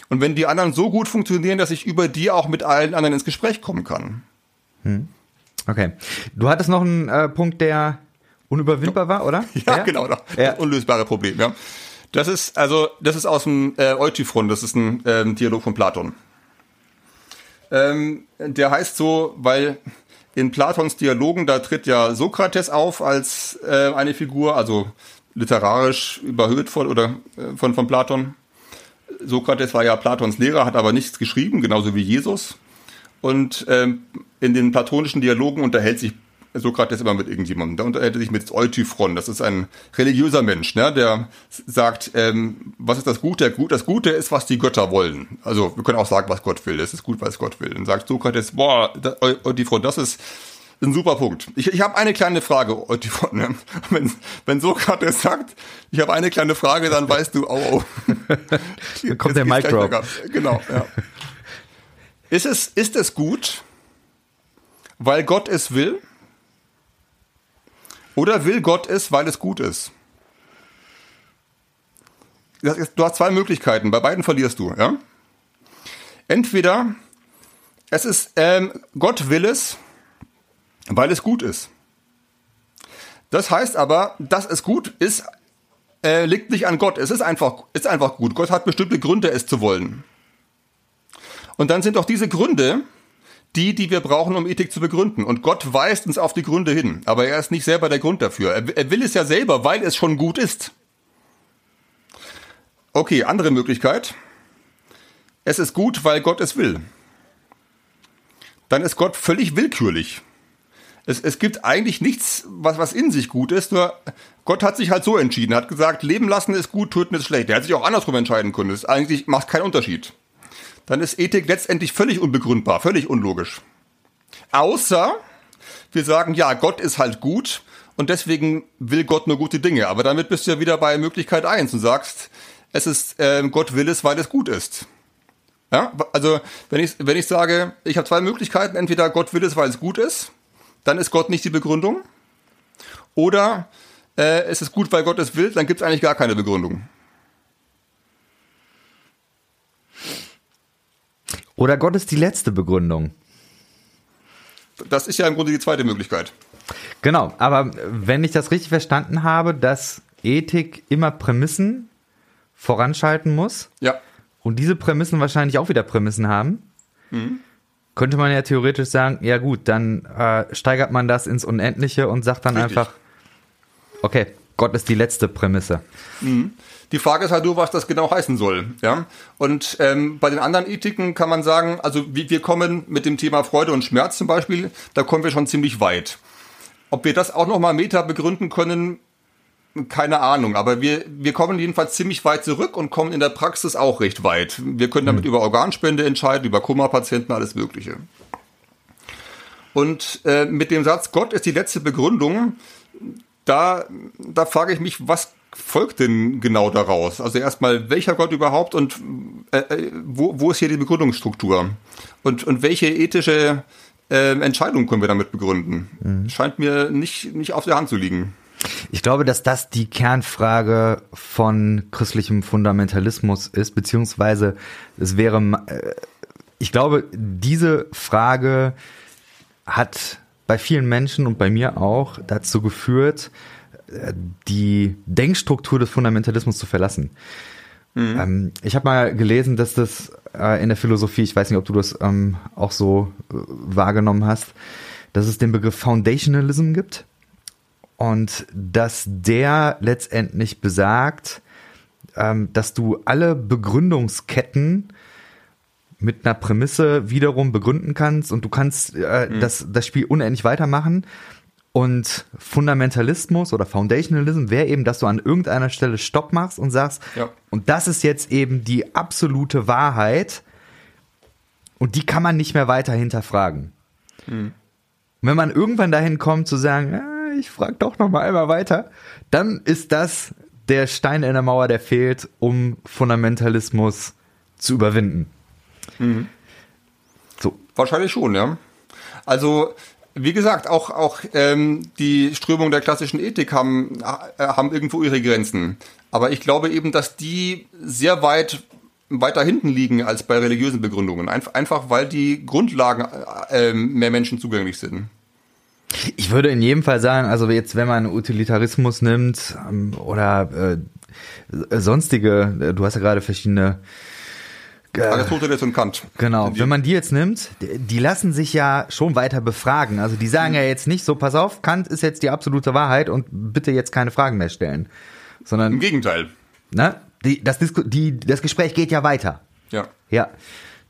Und wenn die anderen so gut funktionieren, dass ich über die auch mit allen anderen ins Gespräch kommen kann. Hm. Okay. Du hattest noch einen äh, Punkt, der unüberwindbar war, oder? Ja, ja? genau. Ja. Unlösbare Problem, ja. Das ist, also, das ist aus dem äh, Eutyphron, das ist ein ähm, Dialog von Platon. Ähm, der heißt so, weil in Platons Dialogen, da tritt ja Sokrates auf als äh, eine Figur, also literarisch überhöht von, oder, äh, von, von Platon. Sokrates war ja Platons Lehrer, hat aber nichts geschrieben, genauso wie Jesus. Und ähm, in den platonischen Dialogen unterhält sich Sokrates immer mit irgendjemandem. Da unterhält er sich mit Eutyphron. Das ist ein religiöser Mensch, ne? der sagt, ähm, was ist das Gute? Das Gute ist, was die Götter wollen. Also wir können auch sagen, was Gott will. Es ist gut, was Gott will. Dann sagt Sokrates, boah, Eutyphron, das ist ein super Punkt. Ich, ich habe eine kleine Frage, Eutyphron. Ne? Wenn, wenn Sokrates sagt, ich habe eine kleine Frage, dann weißt du, oh, oh. Dann kommt der Mic Drop. Genau, ja. Ist es, ist es gut, weil Gott es will? Oder will Gott es, weil es gut ist? Du hast zwei Möglichkeiten, bei beiden verlierst du. Ja? Entweder es ist, ähm, Gott will es, weil es gut ist. Das heißt aber, dass es gut ist, äh, liegt nicht an Gott. Es ist einfach, ist einfach gut. Gott hat bestimmte Gründe, es zu wollen. Und dann sind doch diese Gründe die, die wir brauchen, um Ethik zu begründen. Und Gott weist uns auf die Gründe hin. Aber er ist nicht selber der Grund dafür. Er, er will es ja selber, weil es schon gut ist. Okay, andere Möglichkeit. Es ist gut, weil Gott es will. Dann ist Gott völlig willkürlich. Es, es gibt eigentlich nichts, was, was in sich gut ist, nur Gott hat sich halt so entschieden, hat gesagt, Leben lassen ist gut, töten ist schlecht. Er hat sich auch andersrum entscheiden können. Das eigentlich macht keinen Unterschied dann ist Ethik letztendlich völlig unbegründbar, völlig unlogisch. Außer wir sagen, ja, Gott ist halt gut und deswegen will Gott nur gute Dinge. Aber damit bist du ja wieder bei Möglichkeit eins und sagst, es ist, äh, Gott will es, weil es gut ist. Ja, also wenn ich, wenn ich sage, ich habe zwei Möglichkeiten, entweder Gott will es, weil es gut ist, dann ist Gott nicht die Begründung. Oder äh, es ist gut, weil Gott es will, dann gibt es eigentlich gar keine Begründung. Oder Gott ist die letzte Begründung. Das ist ja im Grunde die zweite Möglichkeit. Genau, aber wenn ich das richtig verstanden habe, dass Ethik immer Prämissen voranschalten muss. Ja. Und diese Prämissen wahrscheinlich auch wieder Prämissen haben. Mhm. Könnte man ja theoretisch sagen, ja gut, dann äh, steigert man das ins Unendliche und sagt dann Richtig. einfach, okay, Gott ist die letzte Prämisse. Mhm. Die Frage ist halt nur, was das genau heißen soll. Ja? Und ähm, bei den anderen Ethiken kann man sagen, also wie, wir kommen mit dem Thema Freude und Schmerz zum Beispiel, da kommen wir schon ziemlich weit. Ob wir das auch nochmal meta begründen können, keine Ahnung, aber wir, wir kommen jedenfalls ziemlich weit zurück und kommen in der Praxis auch recht weit. Wir können damit mhm. über Organspende entscheiden, über Koma-Patienten, alles Mögliche. Und äh, mit dem Satz, Gott ist die letzte Begründung, da, da frage ich mich, was folgt denn genau daraus? Also erstmal, welcher Gott überhaupt und äh, äh, wo, wo ist hier die Begründungsstruktur? Und, und welche ethische äh, Entscheidung können wir damit begründen? Mhm. Scheint mir nicht, nicht auf der Hand zu liegen. Ich glaube, dass das die Kernfrage von christlichem Fundamentalismus ist, beziehungsweise es wäre, äh, ich glaube, diese Frage hat bei vielen Menschen und bei mir auch dazu geführt, die Denkstruktur des Fundamentalismus zu verlassen. Mhm. Ähm, ich habe mal gelesen, dass das äh, in der Philosophie, ich weiß nicht, ob du das ähm, auch so äh, wahrgenommen hast, dass es den Begriff Foundationalism gibt und dass der letztendlich besagt, ähm, dass du alle Begründungsketten mit einer Prämisse wiederum begründen kannst und du kannst äh, mhm. das, das Spiel unendlich weitermachen und Fundamentalismus oder Foundationalism wäre eben, dass du an irgendeiner Stelle Stopp machst und sagst, ja. und das ist jetzt eben die absolute Wahrheit und die kann man nicht mehr weiter hinterfragen. Hm. Wenn man irgendwann dahin kommt zu sagen, ah, ich frage doch noch mal einmal weiter, dann ist das der Stein in der Mauer, der fehlt, um Fundamentalismus zu überwinden. Mhm. So. Wahrscheinlich schon, ja. Also wie gesagt, auch, auch ähm, die Strömung der klassischen Ethik haben, äh, haben irgendwo ihre Grenzen. Aber ich glaube eben, dass die sehr weit weiter hinten liegen als bei religiösen Begründungen. Einf einfach weil die Grundlagen äh, ähm, mehr Menschen zugänglich sind. Ich würde in jedem Fall sagen, also jetzt, wenn man Utilitarismus nimmt ähm, oder äh, sonstige, äh, du hast ja gerade verschiedene Aristoteles und Kant. Genau. Wenn man die jetzt nimmt, die lassen sich ja schon weiter befragen. Also die sagen mhm. ja jetzt nicht so, pass auf, Kant ist jetzt die absolute Wahrheit und bitte jetzt keine Fragen mehr stellen. Sondern. Im Gegenteil. Ne? Die, das, die, das Gespräch geht ja weiter. Ja. Ja.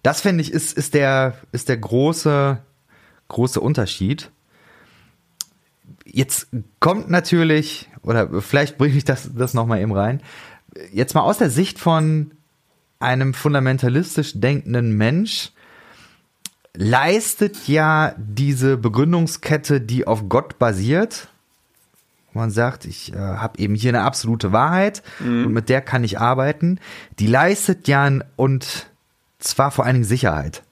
Das finde ich ist, ist der, ist der große, große Unterschied. Jetzt kommt natürlich, oder vielleicht bringe ich das, das nochmal eben rein. Jetzt mal aus der Sicht von einem fundamentalistisch denkenden Mensch leistet ja diese Begründungskette, die auf Gott basiert. Man sagt, ich äh, habe eben hier eine absolute Wahrheit mhm. und mit der kann ich arbeiten. Die leistet ja und zwar vor allen Dingen Sicherheit.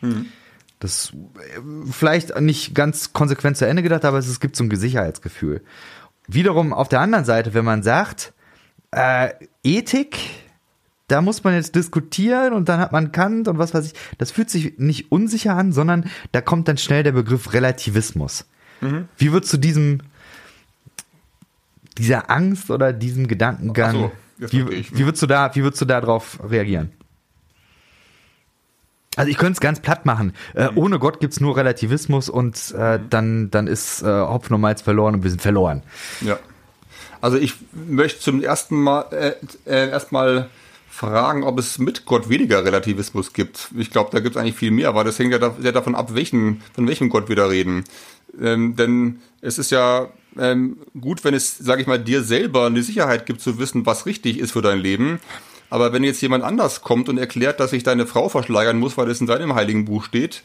Mhm. Das äh, vielleicht nicht ganz konsequent zu Ende gedacht, aber es, gibt so ein Sicherheitsgefühl. Wiederum auf der anderen Seite, wenn man sagt, äh, Ethik, da muss man jetzt diskutieren und dann hat man Kant und was weiß ich. Das fühlt sich nicht unsicher an, sondern da kommt dann schnell der Begriff Relativismus. Mhm. Wie würdest du diesem, dieser Angst oder diesem Gedankengang, so, wie, wie würdest du da, wie würdest du da drauf reagieren? Also ich könnte es ganz platt machen. Äh, mhm. ohne Gott gibt's nur Relativismus und äh, mhm. dann, dann ist äh, Hopfen und Malz verloren und wir sind verloren. Ja. Also ich möchte zum ersten Mal äh, äh, erstmal fragen, ob es mit Gott weniger Relativismus gibt. Ich glaube, da gibt es eigentlich viel mehr, aber das hängt ja sehr davon ab, welchen, von welchem Gott wir da reden. Ähm, denn es ist ja ähm, gut, wenn es, sage ich mal, dir selber eine Sicherheit gibt zu wissen, was richtig ist für dein Leben. Aber wenn jetzt jemand anders kommt und erklärt, dass ich deine Frau verschleiern muss, weil es in seinem heiligen Buch steht,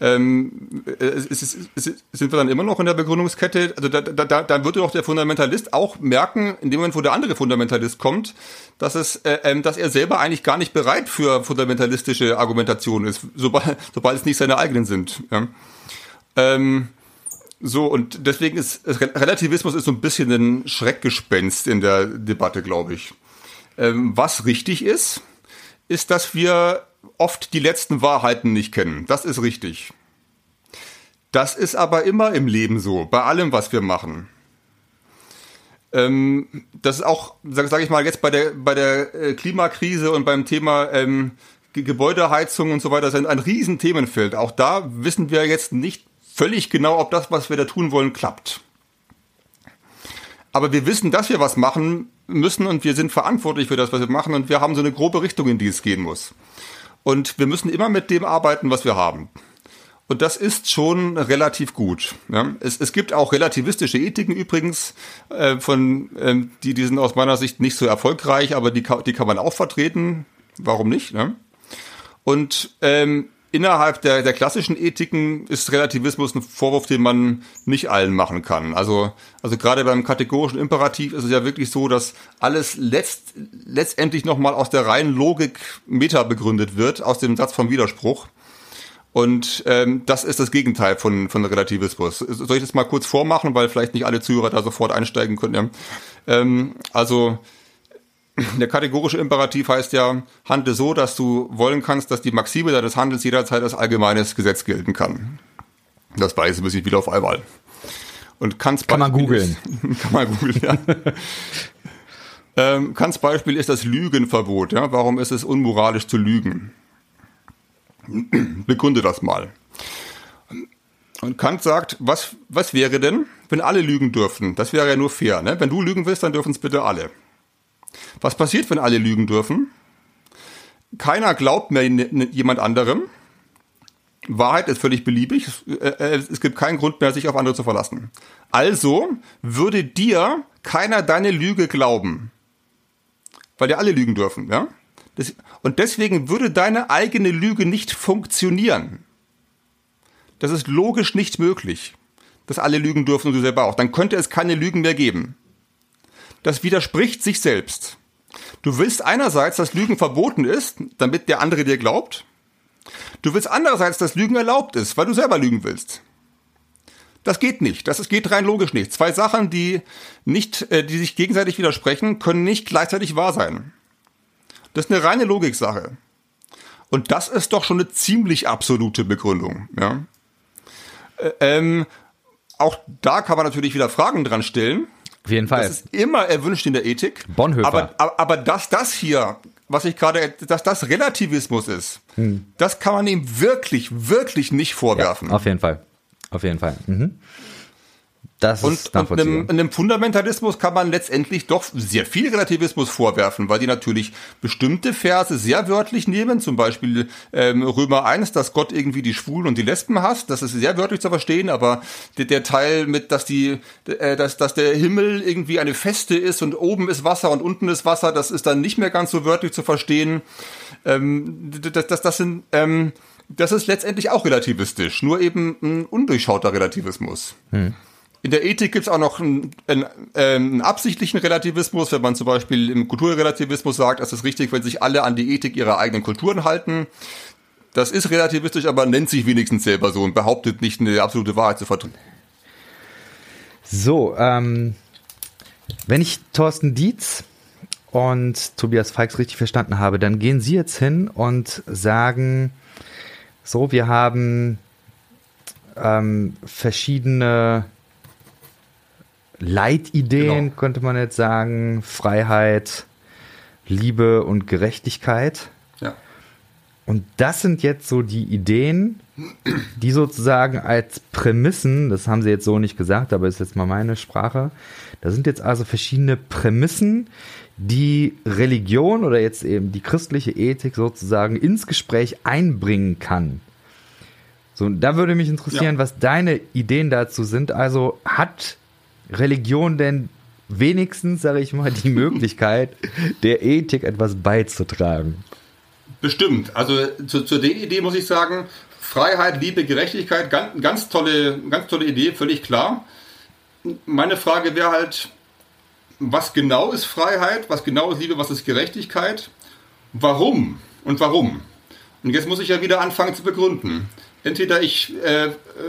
ähm, es, es, es, sind wir dann immer noch in der Begründungskette? Also da, da, da würde doch der Fundamentalist auch merken, in dem Moment, wo der andere Fundamentalist kommt, dass es, äh, ähm, dass er selber eigentlich gar nicht bereit für fundamentalistische Argumentationen ist, sobald, sobald es nicht seine eigenen sind. Ja. Ähm, so, und deswegen ist Relativismus ist so ein bisschen ein Schreckgespenst in der Debatte, glaube ich. Ähm, was richtig ist, ist, dass wir oft die letzten Wahrheiten nicht kennen. Das ist richtig. Das ist aber immer im Leben so, bei allem, was wir machen. Ähm, das ist auch, sage sag ich mal, jetzt bei der, bei der äh, Klimakrise und beim Thema ähm, Gebäudeheizung und so weiter, sind ein riesen Themenfeld. Auch da wissen wir jetzt nicht völlig genau, ob das, was wir da tun wollen, klappt. Aber wir wissen, dass wir was machen müssen und wir sind verantwortlich für das, was wir machen und wir haben so eine grobe Richtung, in die es gehen muss. Und wir müssen immer mit dem arbeiten, was wir haben. Und das ist schon relativ gut. Ja. Es, es gibt auch relativistische Ethiken übrigens, äh, von, äh, die, die sind aus meiner Sicht nicht so erfolgreich, aber die, die kann man auch vertreten. Warum nicht? Ne? Und ähm, innerhalb der, der klassischen Ethiken ist Relativismus ein Vorwurf, den man nicht allen machen kann. Also, also gerade beim kategorischen Imperativ ist es ja wirklich so, dass alles letzt, letztendlich nochmal aus der reinen Logik meta begründet wird, aus dem Satz vom Widerspruch. Und ähm, das ist das Gegenteil von, von Relativismus. Soll ich das mal kurz vormachen, weil vielleicht nicht alle Zuhörer da sofort einsteigen können? Ja? Ähm, also der kategorische Imperativ heißt ja, handle so, dass du wollen kannst, dass die Maxime deines Handels jederzeit als allgemeines Gesetz gelten kann. Das weiß ich wieder auf einmal. Und Kants kann man googeln. Kann man googeln, ja. ähm, Kants Beispiel ist das Lügenverbot. Ja? Warum ist es unmoralisch zu lügen? Begründe das mal. Und Kant sagt, was, was wäre denn, wenn alle lügen dürften? Das wäre ja nur fair. Ne? Wenn du lügen willst, dann dürfen es bitte alle. Was passiert, wenn alle lügen dürfen? Keiner glaubt mehr jemand anderem. Wahrheit ist völlig beliebig. Äh, äh, es gibt keinen Grund mehr, sich auf andere zu verlassen. Also würde dir keiner deine Lüge glauben. Weil ja alle lügen dürfen, ja? Und deswegen würde deine eigene Lüge nicht funktionieren. Das ist logisch nicht möglich, dass alle lügen dürfen und du selber auch. Dann könnte es keine Lügen mehr geben. Das widerspricht sich selbst. Du willst einerseits, dass Lügen verboten ist, damit der andere dir glaubt. Du willst andererseits, dass Lügen erlaubt ist, weil du selber lügen willst. Das geht nicht. Das geht rein logisch nicht. Zwei Sachen, die nicht, äh, die sich gegenseitig widersprechen, können nicht gleichzeitig wahr sein. Das ist eine reine Logiksache. Und das ist doch schon eine ziemlich absolute Begründung. Ja? Ähm, auch da kann man natürlich wieder Fragen dran stellen. Auf jeden Fall. Das ist immer erwünscht in der Ethik. Bonhoeffer. Aber, aber, aber dass das hier, was ich gerade, dass das Relativismus ist, hm. das kann man ihm wirklich, wirklich nicht vorwerfen. Ja, auf jeden Fall. Auf jeden Fall. Mhm. Das und, ist und einem, einem Fundamentalismus kann man letztendlich doch sehr viel Relativismus vorwerfen, weil die natürlich bestimmte Verse sehr wörtlich nehmen, zum Beispiel ähm, Römer 1, dass Gott irgendwie die Schwulen und die Lesben hasst, das ist sehr wörtlich zu verstehen, aber der, der Teil mit, dass die, äh, dass, dass der Himmel irgendwie eine Feste ist und oben ist Wasser und unten ist Wasser, das ist dann nicht mehr ganz so wörtlich zu verstehen. Ähm, das, das, das sind ähm, das ist letztendlich auch relativistisch, nur eben ein undurchschauter Relativismus. Hm. In der Ethik gibt es auch noch einen, einen, einen, absichtlichen Relativismus, wenn man zum Beispiel im Kulturrelativismus sagt, es ist richtig, wenn sich alle an die Ethik ihrer eigenen Kulturen halten. Das ist relativistisch, aber nennt sich wenigstens selber so und behauptet nicht eine absolute Wahrheit zu vertreten. So, ähm, wenn ich Thorsten Dietz und Tobias Feix richtig verstanden habe, dann gehen Sie jetzt hin und sagen, so, wir haben ähm, verschiedene Leitideen, genau. könnte man jetzt sagen, Freiheit, Liebe und Gerechtigkeit. Ja. Und das sind jetzt so die Ideen, die sozusagen als Prämissen, das haben sie jetzt so nicht gesagt, aber ist jetzt mal meine Sprache, da sind jetzt also verschiedene Prämissen, die Religion oder jetzt eben die christliche Ethik sozusagen ins Gespräch einbringen kann. So, da würde mich interessieren, ja. was deine Ideen dazu sind. Also hat Religion denn wenigstens, sage ich mal, die Möglichkeit, der Ethik etwas beizutragen? Bestimmt. Also zu, zu der Idee muss ich sagen, Freiheit, Liebe, Gerechtigkeit, ganz, ganz tolle, ganz tolle Idee, völlig klar. Meine Frage wäre halt, was genau ist Freiheit, was genau ist Liebe, was ist Gerechtigkeit, warum und warum. Und jetzt muss ich ja wieder anfangen zu begründen. Entweder ich äh,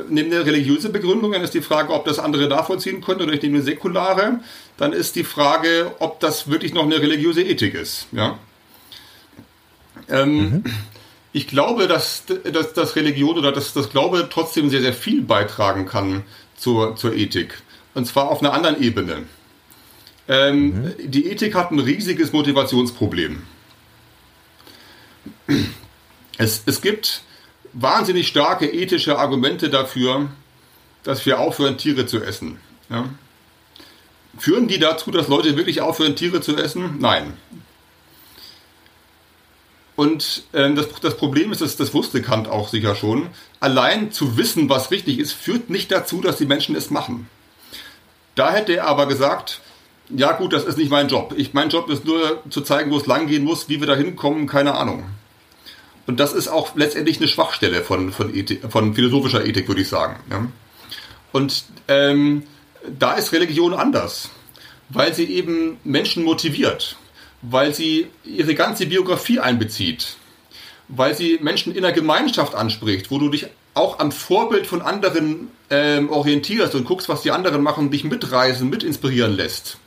nehme eine religiöse Begründung, dann ist die Frage, ob das andere nachvollziehen können, oder ich nehme eine säkulare, dann ist die Frage, ob das wirklich noch eine religiöse Ethik ist. Ja? Ähm, mhm. Ich glaube, dass, dass, dass Religion oder dass das Glaube trotzdem sehr, sehr viel beitragen kann zur, zur Ethik. Und zwar auf einer anderen Ebene. Ähm, mhm. Die Ethik hat ein riesiges Motivationsproblem. Es, es gibt wahnsinnig starke ethische Argumente dafür, dass wir aufhören, Tiere zu essen. Ja? Führen die dazu, dass Leute wirklich aufhören, Tiere zu essen? Nein. Und äh, das, das, Problem ist, dass, das wusste Kant auch sicher schon, allein zu wissen, was richtig ist, führt nicht dazu, dass die Menschen es machen. Da hätte er aber gesagt, ja gut, das ist nicht mein Job. Ich, mein Job ist nur zu zeigen, wo es langgehen muss, wie wir da hinkommen, keine Ahnung. Und das ist auch letztendlich eine Schwachstelle von, von, Ethik, von philosophischer Ethik, würde ich sagen. Ja. Und ähm, da ist Religion anders, weil sie eben Menschen motiviert weil sie ihre ganze Biografie einbezieht, weil sie Menschen in der Gemeinschaft anspricht, wo du dich auch am Vorbild von anderen ähm, orientierst und guckst, was die anderen machen, dich mitreisen, mitinspirieren lässt.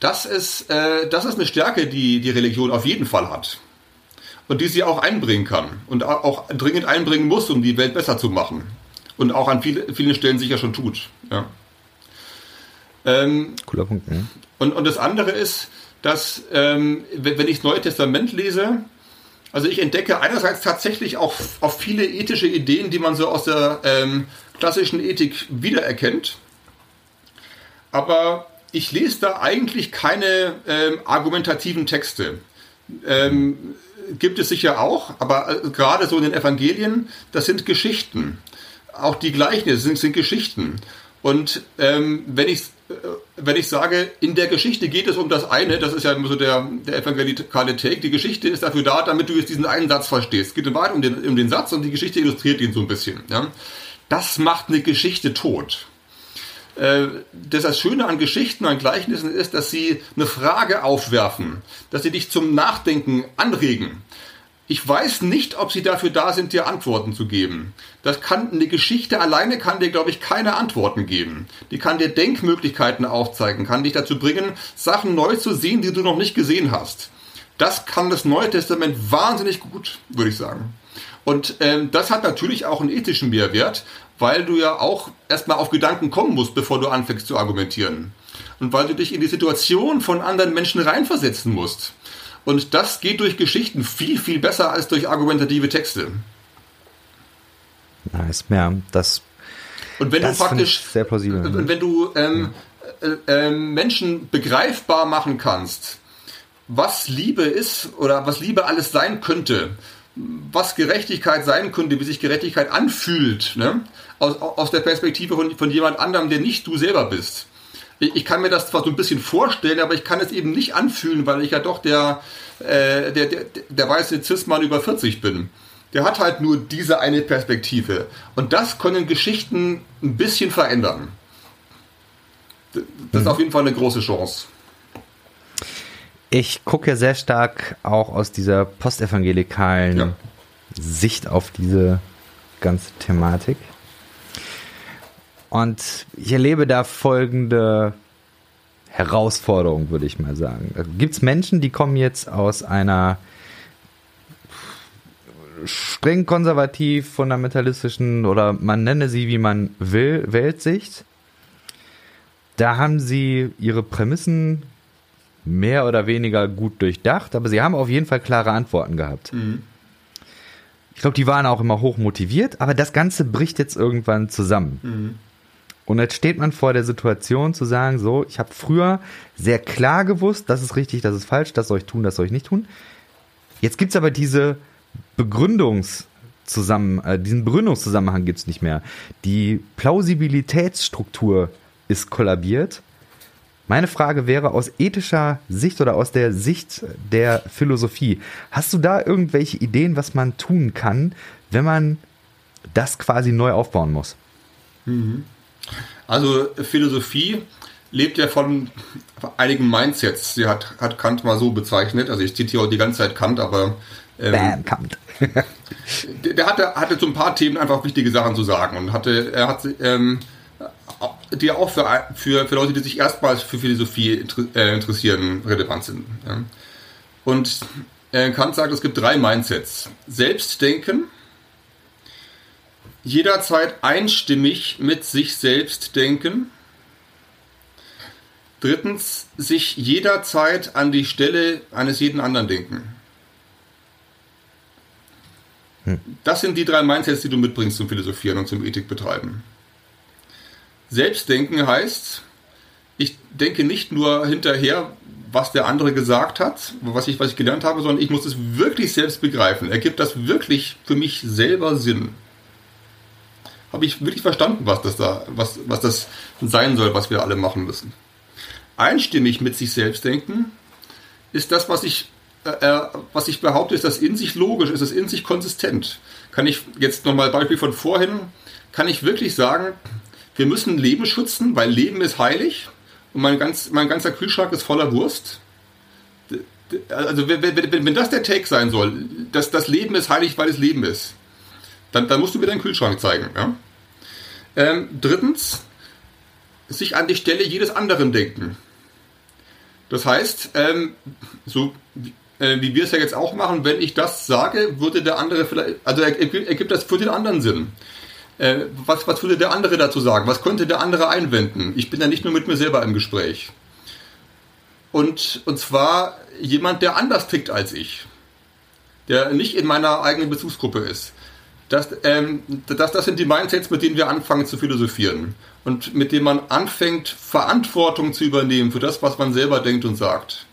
Das ist, äh, das ist eine Stärke, die die Religion auf jeden Fall hat. Und die sie auch einbringen kann und auch dringend einbringen muss, um die Welt besser zu machen. Und auch an viele, vielen Stellen sicher schon tut. Ja. Ähm, Cooler Punkt. Ne? Und, und das andere ist, dass ähm, wenn ich das Neue Testament lese, also ich entdecke einerseits tatsächlich auch, auch viele ethische Ideen, die man so aus der ähm, klassischen Ethik wiedererkennt. Aber ich lese da eigentlich keine ähm, argumentativen Texte. Ähm, gibt es sicher auch, aber äh, gerade so in den Evangelien, das sind Geschichten. Auch die Gleichnisse sind, sind Geschichten. Und ähm, wenn ich äh, wenn ich sage, in der Geschichte geht es um das eine, das ist ja immer so der, der evangelikale Take, die Geschichte ist dafür da, damit du jetzt diesen einen Satz verstehst. Es geht weiter um den, um den Satz und die Geschichte illustriert ihn so ein bisschen. Ja? Das macht eine Geschichte tot. Äh, das Schöne an Geschichten, an Gleichnissen ist, dass sie eine Frage aufwerfen, dass sie dich zum Nachdenken anregen. Ich weiß nicht, ob sie dafür da sind, dir Antworten zu geben. Das kann, eine Geschichte alleine kann dir, glaube ich, keine Antworten geben. Die kann dir Denkmöglichkeiten aufzeigen, kann dich dazu bringen, Sachen neu zu sehen, die du noch nicht gesehen hast. Das kann das Neue Testament wahnsinnig gut, würde ich sagen. Und ähm, das hat natürlich auch einen ethischen Mehrwert, weil du ja auch erstmal auf Gedanken kommen musst, bevor du anfängst zu argumentieren. Und weil du dich in die Situation von anderen Menschen reinversetzen musst. Und das geht durch Geschichten viel, viel besser als durch argumentative Texte. Nice, ja, das. Und wenn das du praktisch, sehr plausibel. Und wenn du ähm, äh, äh, Menschen begreifbar machen kannst, was Liebe ist oder was Liebe alles sein könnte, was Gerechtigkeit sein könnte, wie sich Gerechtigkeit anfühlt, ne? Aus, aus der Perspektive von, von jemand anderem, der nicht du selber bist ich kann mir das zwar so ein bisschen vorstellen, aber ich kann es eben nicht anfühlen, weil ich ja doch der, äh, der, der, der weiße Cis-Mann über 40 bin. Der hat halt nur diese eine Perspektive. Und das können Geschichten ein bisschen verändern. Das ist mhm. auf jeden Fall eine große Chance. Ich gucke ja sehr stark auch aus dieser postevangelikalen ja. Sicht auf diese ganze Thematik. Und ich erlebe da folgende Herausforderung, würde ich mal sagen. Gibt es Menschen, die kommen jetzt aus einer streng konservativ, fundamentalistischen oder man nenne sie, wie man will, Weltsicht. Da haben sie ihre Prämissen mehr oder weniger gut durchdacht, aber sie haben auf jeden Fall klare Antworten gehabt. Mhm. Ich glaube, die waren auch immer hoch motiviert, aber das Ganze bricht jetzt irgendwann zusammen. Mhm. Und jetzt steht man vor der Situation zu sagen, so, ich habe früher sehr klar gewusst, das ist richtig, das ist falsch, das soll ich tun, das soll ich nicht tun. Jetzt gibt es aber diese Begründungszusammen, äh, diesen Begründungszusammenhang gibt es nicht mehr. Die Plausibilitätsstruktur ist kollabiert. Meine Frage wäre aus ethischer Sicht oder aus der Sicht der Philosophie, hast du da irgendwelche Ideen, was man tun kann, wenn man das quasi neu aufbauen muss? Mhm. Also Philosophie lebt ja von einigen Mindsets. Sie hat, hat Kant mal so bezeichnet. Also ich zitiere auch die ganze Zeit Kant, aber ähm, Bam, Kant. der, hatte, hatte zu ein paar Themen einfach wichtige Sachen zu sagen und hatte, er hat ähm, die auch für, für, für Leute, die sich erstmals für Philosophie äh, interessieren, relevant sind. Ja. Und äh, Kant sagt, es gibt drei Mindsets. Selbstdenken, jederzeit einstimmig mit sich selbst denken. Drittens, sich jederzeit an die Stelle eines jeden anderen denken. Hm. Das sind die drei Mindsets, die du mitbringst zum Philosophieren und zum Ethik betreiben. Selbstdenken heißt, ich denke nicht nur hinterher, was der andere gesagt hat, was ich, was ich gelernt habe, sondern ich muss es wirklich selbst begreifen. Ergibt das wirklich für mich selber Sinn? Habe ich wirklich verstanden, was das da, was, was das sein soll, was wir alle machen müssen? Einstimmig mit sich selbst denken ist das, was ich, äh, äh was ich behaupte, ist das in sich logisch, ist das in sich konsistent. Kann ich jetzt nochmal Beispiel von vorhin, kann ich wirklich sagen, wir müssen Leben schützen, weil Leben ist heilig und mein, ganz, mein ganzer Kühlschrank ist voller Wurst. Also wenn, das der Take sein soll, dass das Leben ist heilig, weil es Leben ist, dann, dann musst du mir deinen Kühlschrank zeigen. Ja? Ähm, drittens, sich an die Stelle jedes anderen denken. Das heißt, ähm, so äh, wie wir es ja jetzt auch machen, wenn ich das sage, würde der andere vielleicht, also ergibt das für den anderen Sinn. Äh, was, was würde der andere dazu sagen? Was könnte der andere einwenden? Ich bin ja nicht nur mit mir selber im Gespräch. Und, und zwar jemand, der anders tickt als ich. Der nicht in meiner eigenen Bezugsgruppe ist. Das, ähm, das, das sind die Mindsets, mit denen wir anfangen zu philosophieren. Und mit denen man anfängt, Verantwortung zu übernehmen für das, was man selber denkt und sagt.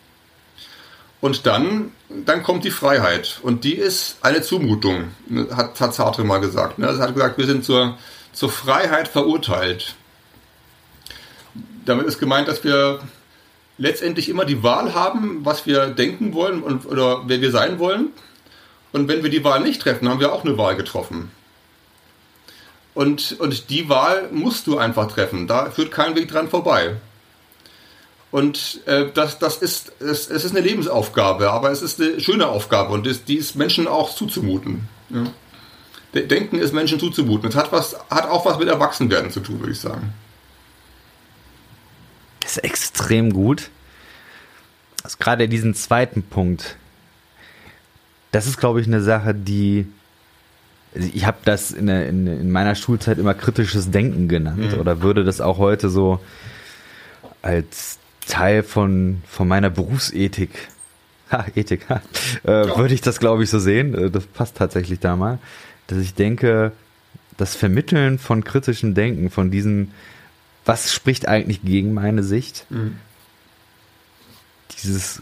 Und dann, dann kommt die Freiheit. Und die ist eine Zumutung, hat, hat Sartre mal gesagt. Ne? Er hat gesagt, wir sind zur, zur Freiheit verurteilt. Damit ist gemeint, dass wir letztendlich immer die Wahl haben, was wir denken wollen und, oder wer wir sein wollen. Und wenn wir die Wahl nicht treffen, haben wir auch eine Wahl getroffen. Und, und die Wahl musst du einfach treffen. Da führt kein Weg dran vorbei. Und äh, das, das ist, es, es ist eine Lebensaufgabe, aber es ist eine schöne Aufgabe und das, die ist Menschen auch zuzumuten. Ja. Denken ist Menschen zuzumuten. Es hat, was, hat auch was mit Erwachsenwerden zu tun, würde ich sagen. Das ist extrem gut. Also gerade diesen zweiten Punkt, das ist, glaube ich, eine Sache, die. Also ich habe das in, in, in, meiner Schulzeit immer kritisches Denken genannt mhm. oder würde das auch heute so als Teil von, von meiner Berufsethik, ha, Ethik, ha, äh, ja. würde ich das, glaube ich, so sehen. Äh, das passt tatsächlich da mal. Dass ich denke, das Vermitteln von kritischem Denken, von diesem, was spricht eigentlich gegen meine Sicht, mhm. dieses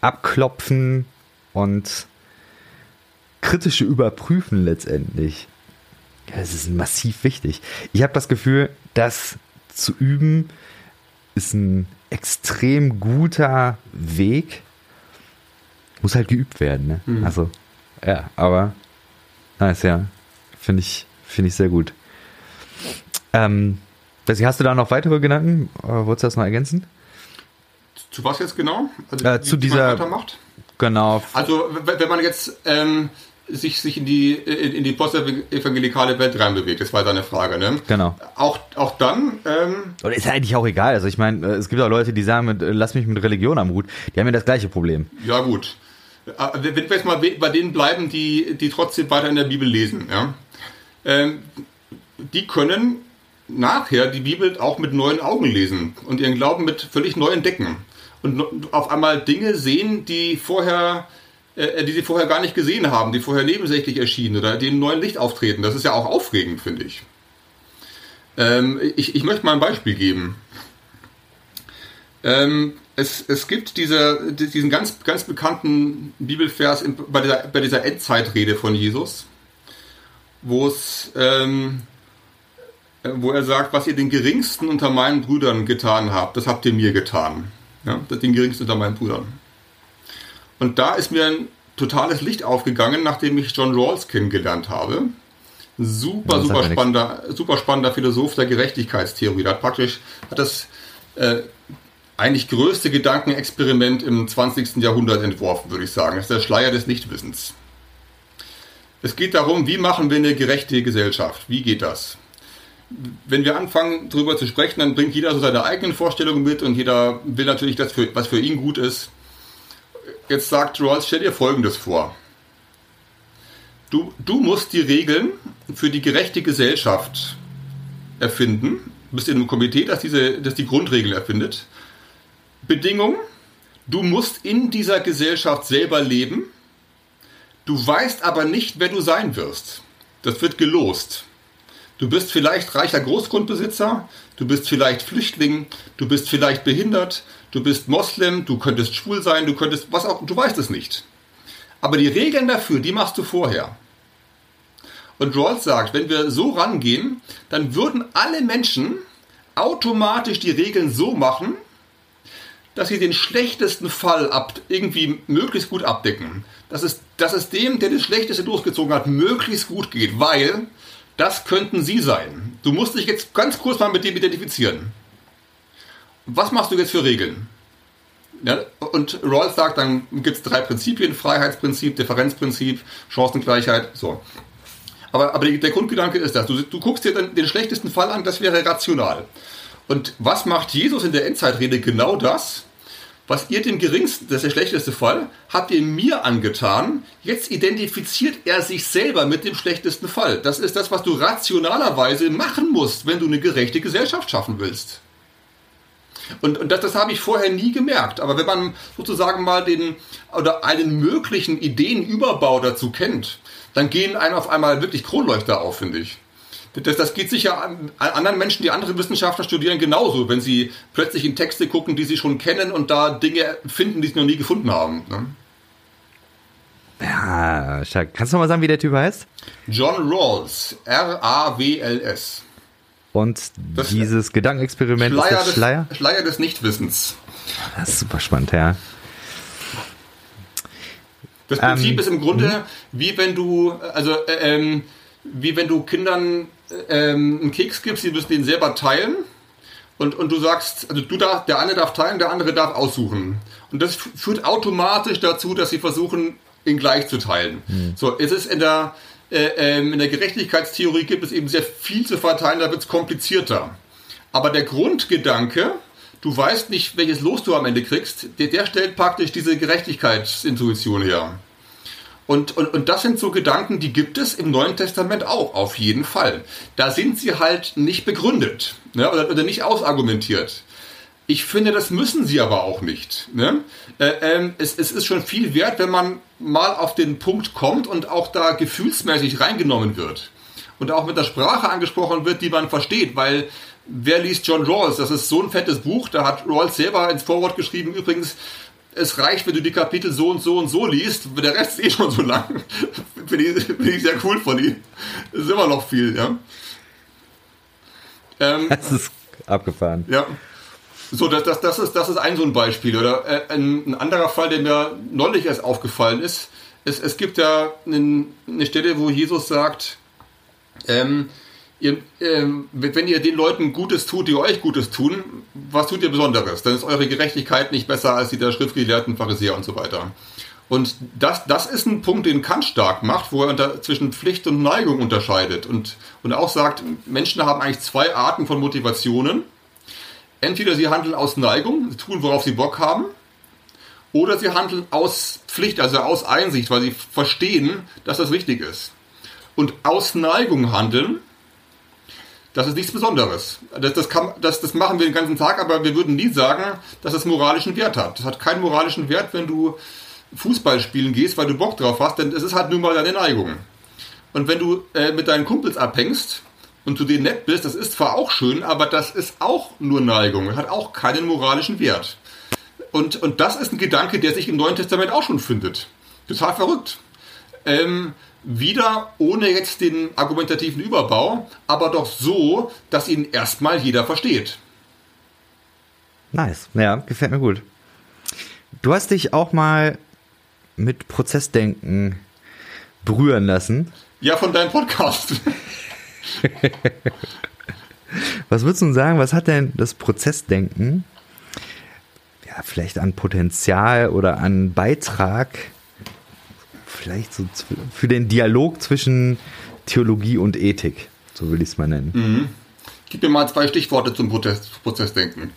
Abklopfen und kritische Überprüfen letztendlich, ja, das ist massiv wichtig. Ich habe das Gefühl, das zu üben, ist ein extrem guter Weg. Muss halt geübt werden, ne? Mhm. Also, ja, aber nice, ja. Finde ich, finde ich sehr gut. Ähm, hast du da noch weitere Gedanken? Äh, wolltest du das noch ergänzen? Zu was jetzt genau? Also, äh, zu dieser. Weitermacht? Genau. Also, wenn man jetzt ähm, sich, sich in die, in, in die postevangelikale Welt reinbewegt, das war deine Frage, ne? Genau. Auch, auch dann. Ähm, Oder ist ja eigentlich auch egal. Also, ich meine, es gibt auch Leute, die sagen, mit, lass mich mit Religion am Hut. Die haben ja das gleiche Problem. Ja, gut. Äh, wenn wir jetzt mal bei denen bleiben, die, die trotzdem weiter in der Bibel lesen, ja, ähm, die können nachher die Bibel auch mit neuen Augen lesen und ihren Glauben mit völlig neu entdecken und auf einmal Dinge sehen, die vorher äh, die sie vorher gar nicht gesehen haben, die vorher nebensächlich erschienen oder die in neuen Licht auftreten. Das ist ja auch aufregend, finde ich. Ähm, ich. Ich möchte mal ein Beispiel geben. Ähm, es, es gibt diese, diesen ganz, ganz bekannten Bibelvers in, bei, dieser, bei dieser Endzeitrede von Jesus, wo es, ähm, wo er sagt, was ihr den geringsten unter meinen Brüdern getan habt, das habt ihr mir getan. Ja, den geringsten unter meinen Brüdern. Und da ist mir ein totales Licht aufgegangen, nachdem ich John Rawls kennengelernt habe. Super, super spannender, super spannender Philosoph der Gerechtigkeitstheorie. Da hat praktisch hat das äh, eigentlich größte Gedankenexperiment im 20. Jahrhundert entworfen, würde ich sagen. Das ist der Schleier des Nichtwissens. Es geht darum, wie machen wir eine gerechte Gesellschaft? Wie geht das? Wenn wir anfangen, darüber zu sprechen, dann bringt jeder so seine eigenen Vorstellungen mit und jeder will natürlich das, für, was für ihn gut ist. Jetzt sagt Rawls, stell dir Folgendes vor. Du, du musst die Regeln für die gerechte Gesellschaft erfinden. Du bist in einem Komitee, das, diese, das die Grundregeln erfindet. Bedingung, du musst in dieser Gesellschaft selber leben, du weißt aber nicht, wer du sein wirst. Das wird gelost. Du bist vielleicht reicher Großgrundbesitzer, du bist vielleicht Flüchtling, du bist vielleicht behindert, du bist Moslem, du könntest schwul sein, du könntest was auch, du weißt es nicht. Aber die Regeln dafür, die machst du vorher. Und Rawls sagt, wenn wir so rangehen, dann würden alle Menschen automatisch die Regeln so machen, dass sie den schlechtesten Fall ab, irgendwie möglichst gut abdecken. Dass es, dass es dem, der das Schlechteste durchgezogen hat, möglichst gut geht, weil das könnten sie sein. Du musst dich jetzt ganz kurz mal mit dem identifizieren. Was machst du jetzt für Regeln? Ja, und Rawls sagt, dann gibt es drei Prinzipien, Freiheitsprinzip, Differenzprinzip, Chancengleichheit, so. Aber, aber der Grundgedanke ist das, du, du guckst dir dann den schlechtesten Fall an, das wäre rational. Und was macht Jesus in der Endzeitrede? Genau das was ihr dem geringsten, das ist der schlechteste Fall, habt ihr mir angetan. Jetzt identifiziert er sich selber mit dem schlechtesten Fall. Das ist das, was du rationalerweise machen musst, wenn du eine gerechte Gesellschaft schaffen willst. Und, und das, das habe ich vorher nie gemerkt. Aber wenn man sozusagen mal den oder einen möglichen Ideenüberbau dazu kennt, dann gehen einem auf einmal wirklich Kronleuchter auf, finde ich. Das, das geht sicher an, an anderen Menschen, die andere Wissenschaften studieren, genauso, wenn sie plötzlich in Texte gucken, die sie schon kennen und da Dinge finden, die sie noch nie gefunden haben. Ne? Ja, kannst du noch mal sagen, wie der Typ heißt? John Rawls, R-A-W-L-S. Und das dieses Gedankenexperiment Schleier ist der Schleier? Des, Schleier des Nichtwissens. Das ist super spannend, ja. Das Prinzip ähm, ist im Grunde, mh. wie wenn du, also äh, ähm, wie wenn du Kindern ähm, einen Keks gibst, die müssen den selber teilen. Und, und du sagst, also du darf, der eine darf teilen, der andere darf aussuchen. Und das führt automatisch dazu, dass sie versuchen, ihn gleich zu teilen. Mhm. So, es ist in der, äh, ähm, in der Gerechtigkeitstheorie gibt es eben sehr viel zu verteilen, da wird es komplizierter. Aber der Grundgedanke, du weißt nicht, welches Los du am Ende kriegst, der, der stellt praktisch diese Gerechtigkeitsintuition her. Und, und, und das sind so Gedanken, die gibt es im Neuen Testament auch, auf jeden Fall. Da sind sie halt nicht begründet ne, oder, oder nicht ausargumentiert. Ich finde, das müssen sie aber auch nicht. Ne? Äh, ähm, es, es ist schon viel wert, wenn man mal auf den Punkt kommt und auch da gefühlsmäßig reingenommen wird. Und auch mit der Sprache angesprochen wird, die man versteht, weil wer liest John Rawls? Das ist so ein fettes Buch, da hat Rawls selber ins Vorwort geschrieben, übrigens, es reicht, wenn du die Kapitel so und so und so liest, der Rest ist eh schon so lang. Finde ich, find ich sehr cool von ihm. Das ist immer noch viel, ja. Ähm, das ist abgefahren. Ja. So, das, das, das, ist, das ist ein so ein Beispiel. Oder äh, ein, ein, anderer Fall, der mir neulich erst aufgefallen ist, es, es gibt ja einen, eine Stelle, wo Jesus sagt, ähm, ihr, ähm, wenn ihr den Leuten Gutes tut, die euch Gutes tun, was tut ihr Besonderes? Dann ist eure Gerechtigkeit nicht besser als die der Schriftgelehrten, Pharisäer und so weiter. Und das, das ist ein Punkt, den Kant stark macht, wo er unter, zwischen Pflicht und Neigung unterscheidet und, und auch sagt, Menschen haben eigentlich zwei Arten von Motivationen. Entweder sie handeln aus Neigung, sie tun, worauf sie Bock haben, oder sie handeln aus Pflicht, also aus Einsicht, weil sie verstehen, dass das wichtig ist. Und aus Neigung handeln, das ist nichts Besonderes. Das, das, kann, das, das machen wir den ganzen Tag, aber wir würden nie sagen, dass es moralischen Wert hat. Das hat keinen moralischen Wert, wenn du Fußball spielen gehst, weil du Bock drauf hast, denn es ist halt nun mal deine Neigung. Und wenn du äh, mit deinen Kumpels abhängst und du denen nett bist, das ist zwar auch schön, aber das ist auch nur Neigung. Das hat auch keinen moralischen Wert. Und, und das ist ein Gedanke, der sich im Neuen Testament auch schon findet. Total verrückt. Ähm, wieder ohne jetzt den argumentativen Überbau, aber doch so, dass ihn erstmal jeder versteht. Nice. Ja, gefällt mir gut. Du hast dich auch mal mit Prozessdenken berühren lassen. Ja, von deinem Podcast. was würdest du sagen, was hat denn das Prozessdenken ja, vielleicht an Potenzial oder an Beitrag vielleicht so für den Dialog zwischen Theologie und Ethik, so will ich es mal nennen. Mhm. Gib mir mal zwei Stichworte zum Prozess, Prozessdenken.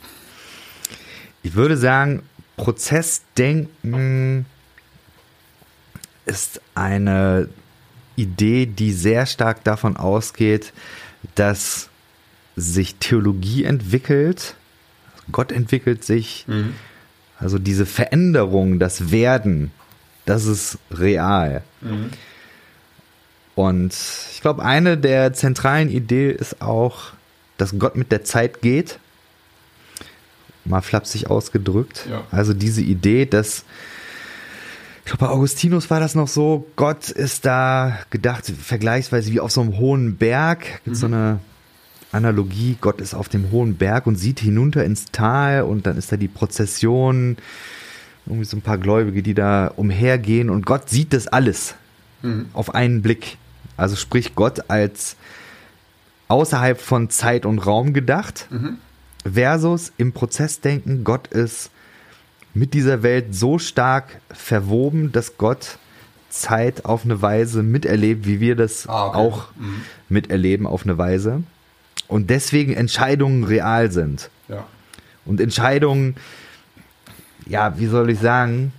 Ich würde sagen, Prozessdenken ist eine Idee, die sehr stark davon ausgeht, dass sich Theologie entwickelt, Gott entwickelt sich, mhm. also diese Veränderung, das Werden das ist real. Mhm. Und ich glaube, eine der zentralen Ideen ist auch, dass Gott mit der Zeit geht. Mal flapsig ausgedrückt. Ja. Also diese Idee, dass ich glaube, bei Augustinus war das noch so, Gott ist da gedacht, vergleichsweise wie auf so einem hohen Berg. Gibt mhm. so eine Analogie, Gott ist auf dem hohen Berg und sieht hinunter ins Tal und dann ist da die Prozession irgendwie so ein paar Gläubige, die da umhergehen und Gott sieht das alles mhm. auf einen Blick. Also sprich Gott als außerhalb von Zeit und Raum gedacht mhm. versus im Prozessdenken Gott ist mit dieser Welt so stark verwoben, dass Gott Zeit auf eine Weise miterlebt, wie wir das ah, okay. auch mhm. miterleben auf eine Weise. Und deswegen Entscheidungen real sind. Ja. Und Entscheidungen ja, wie soll ich sagen,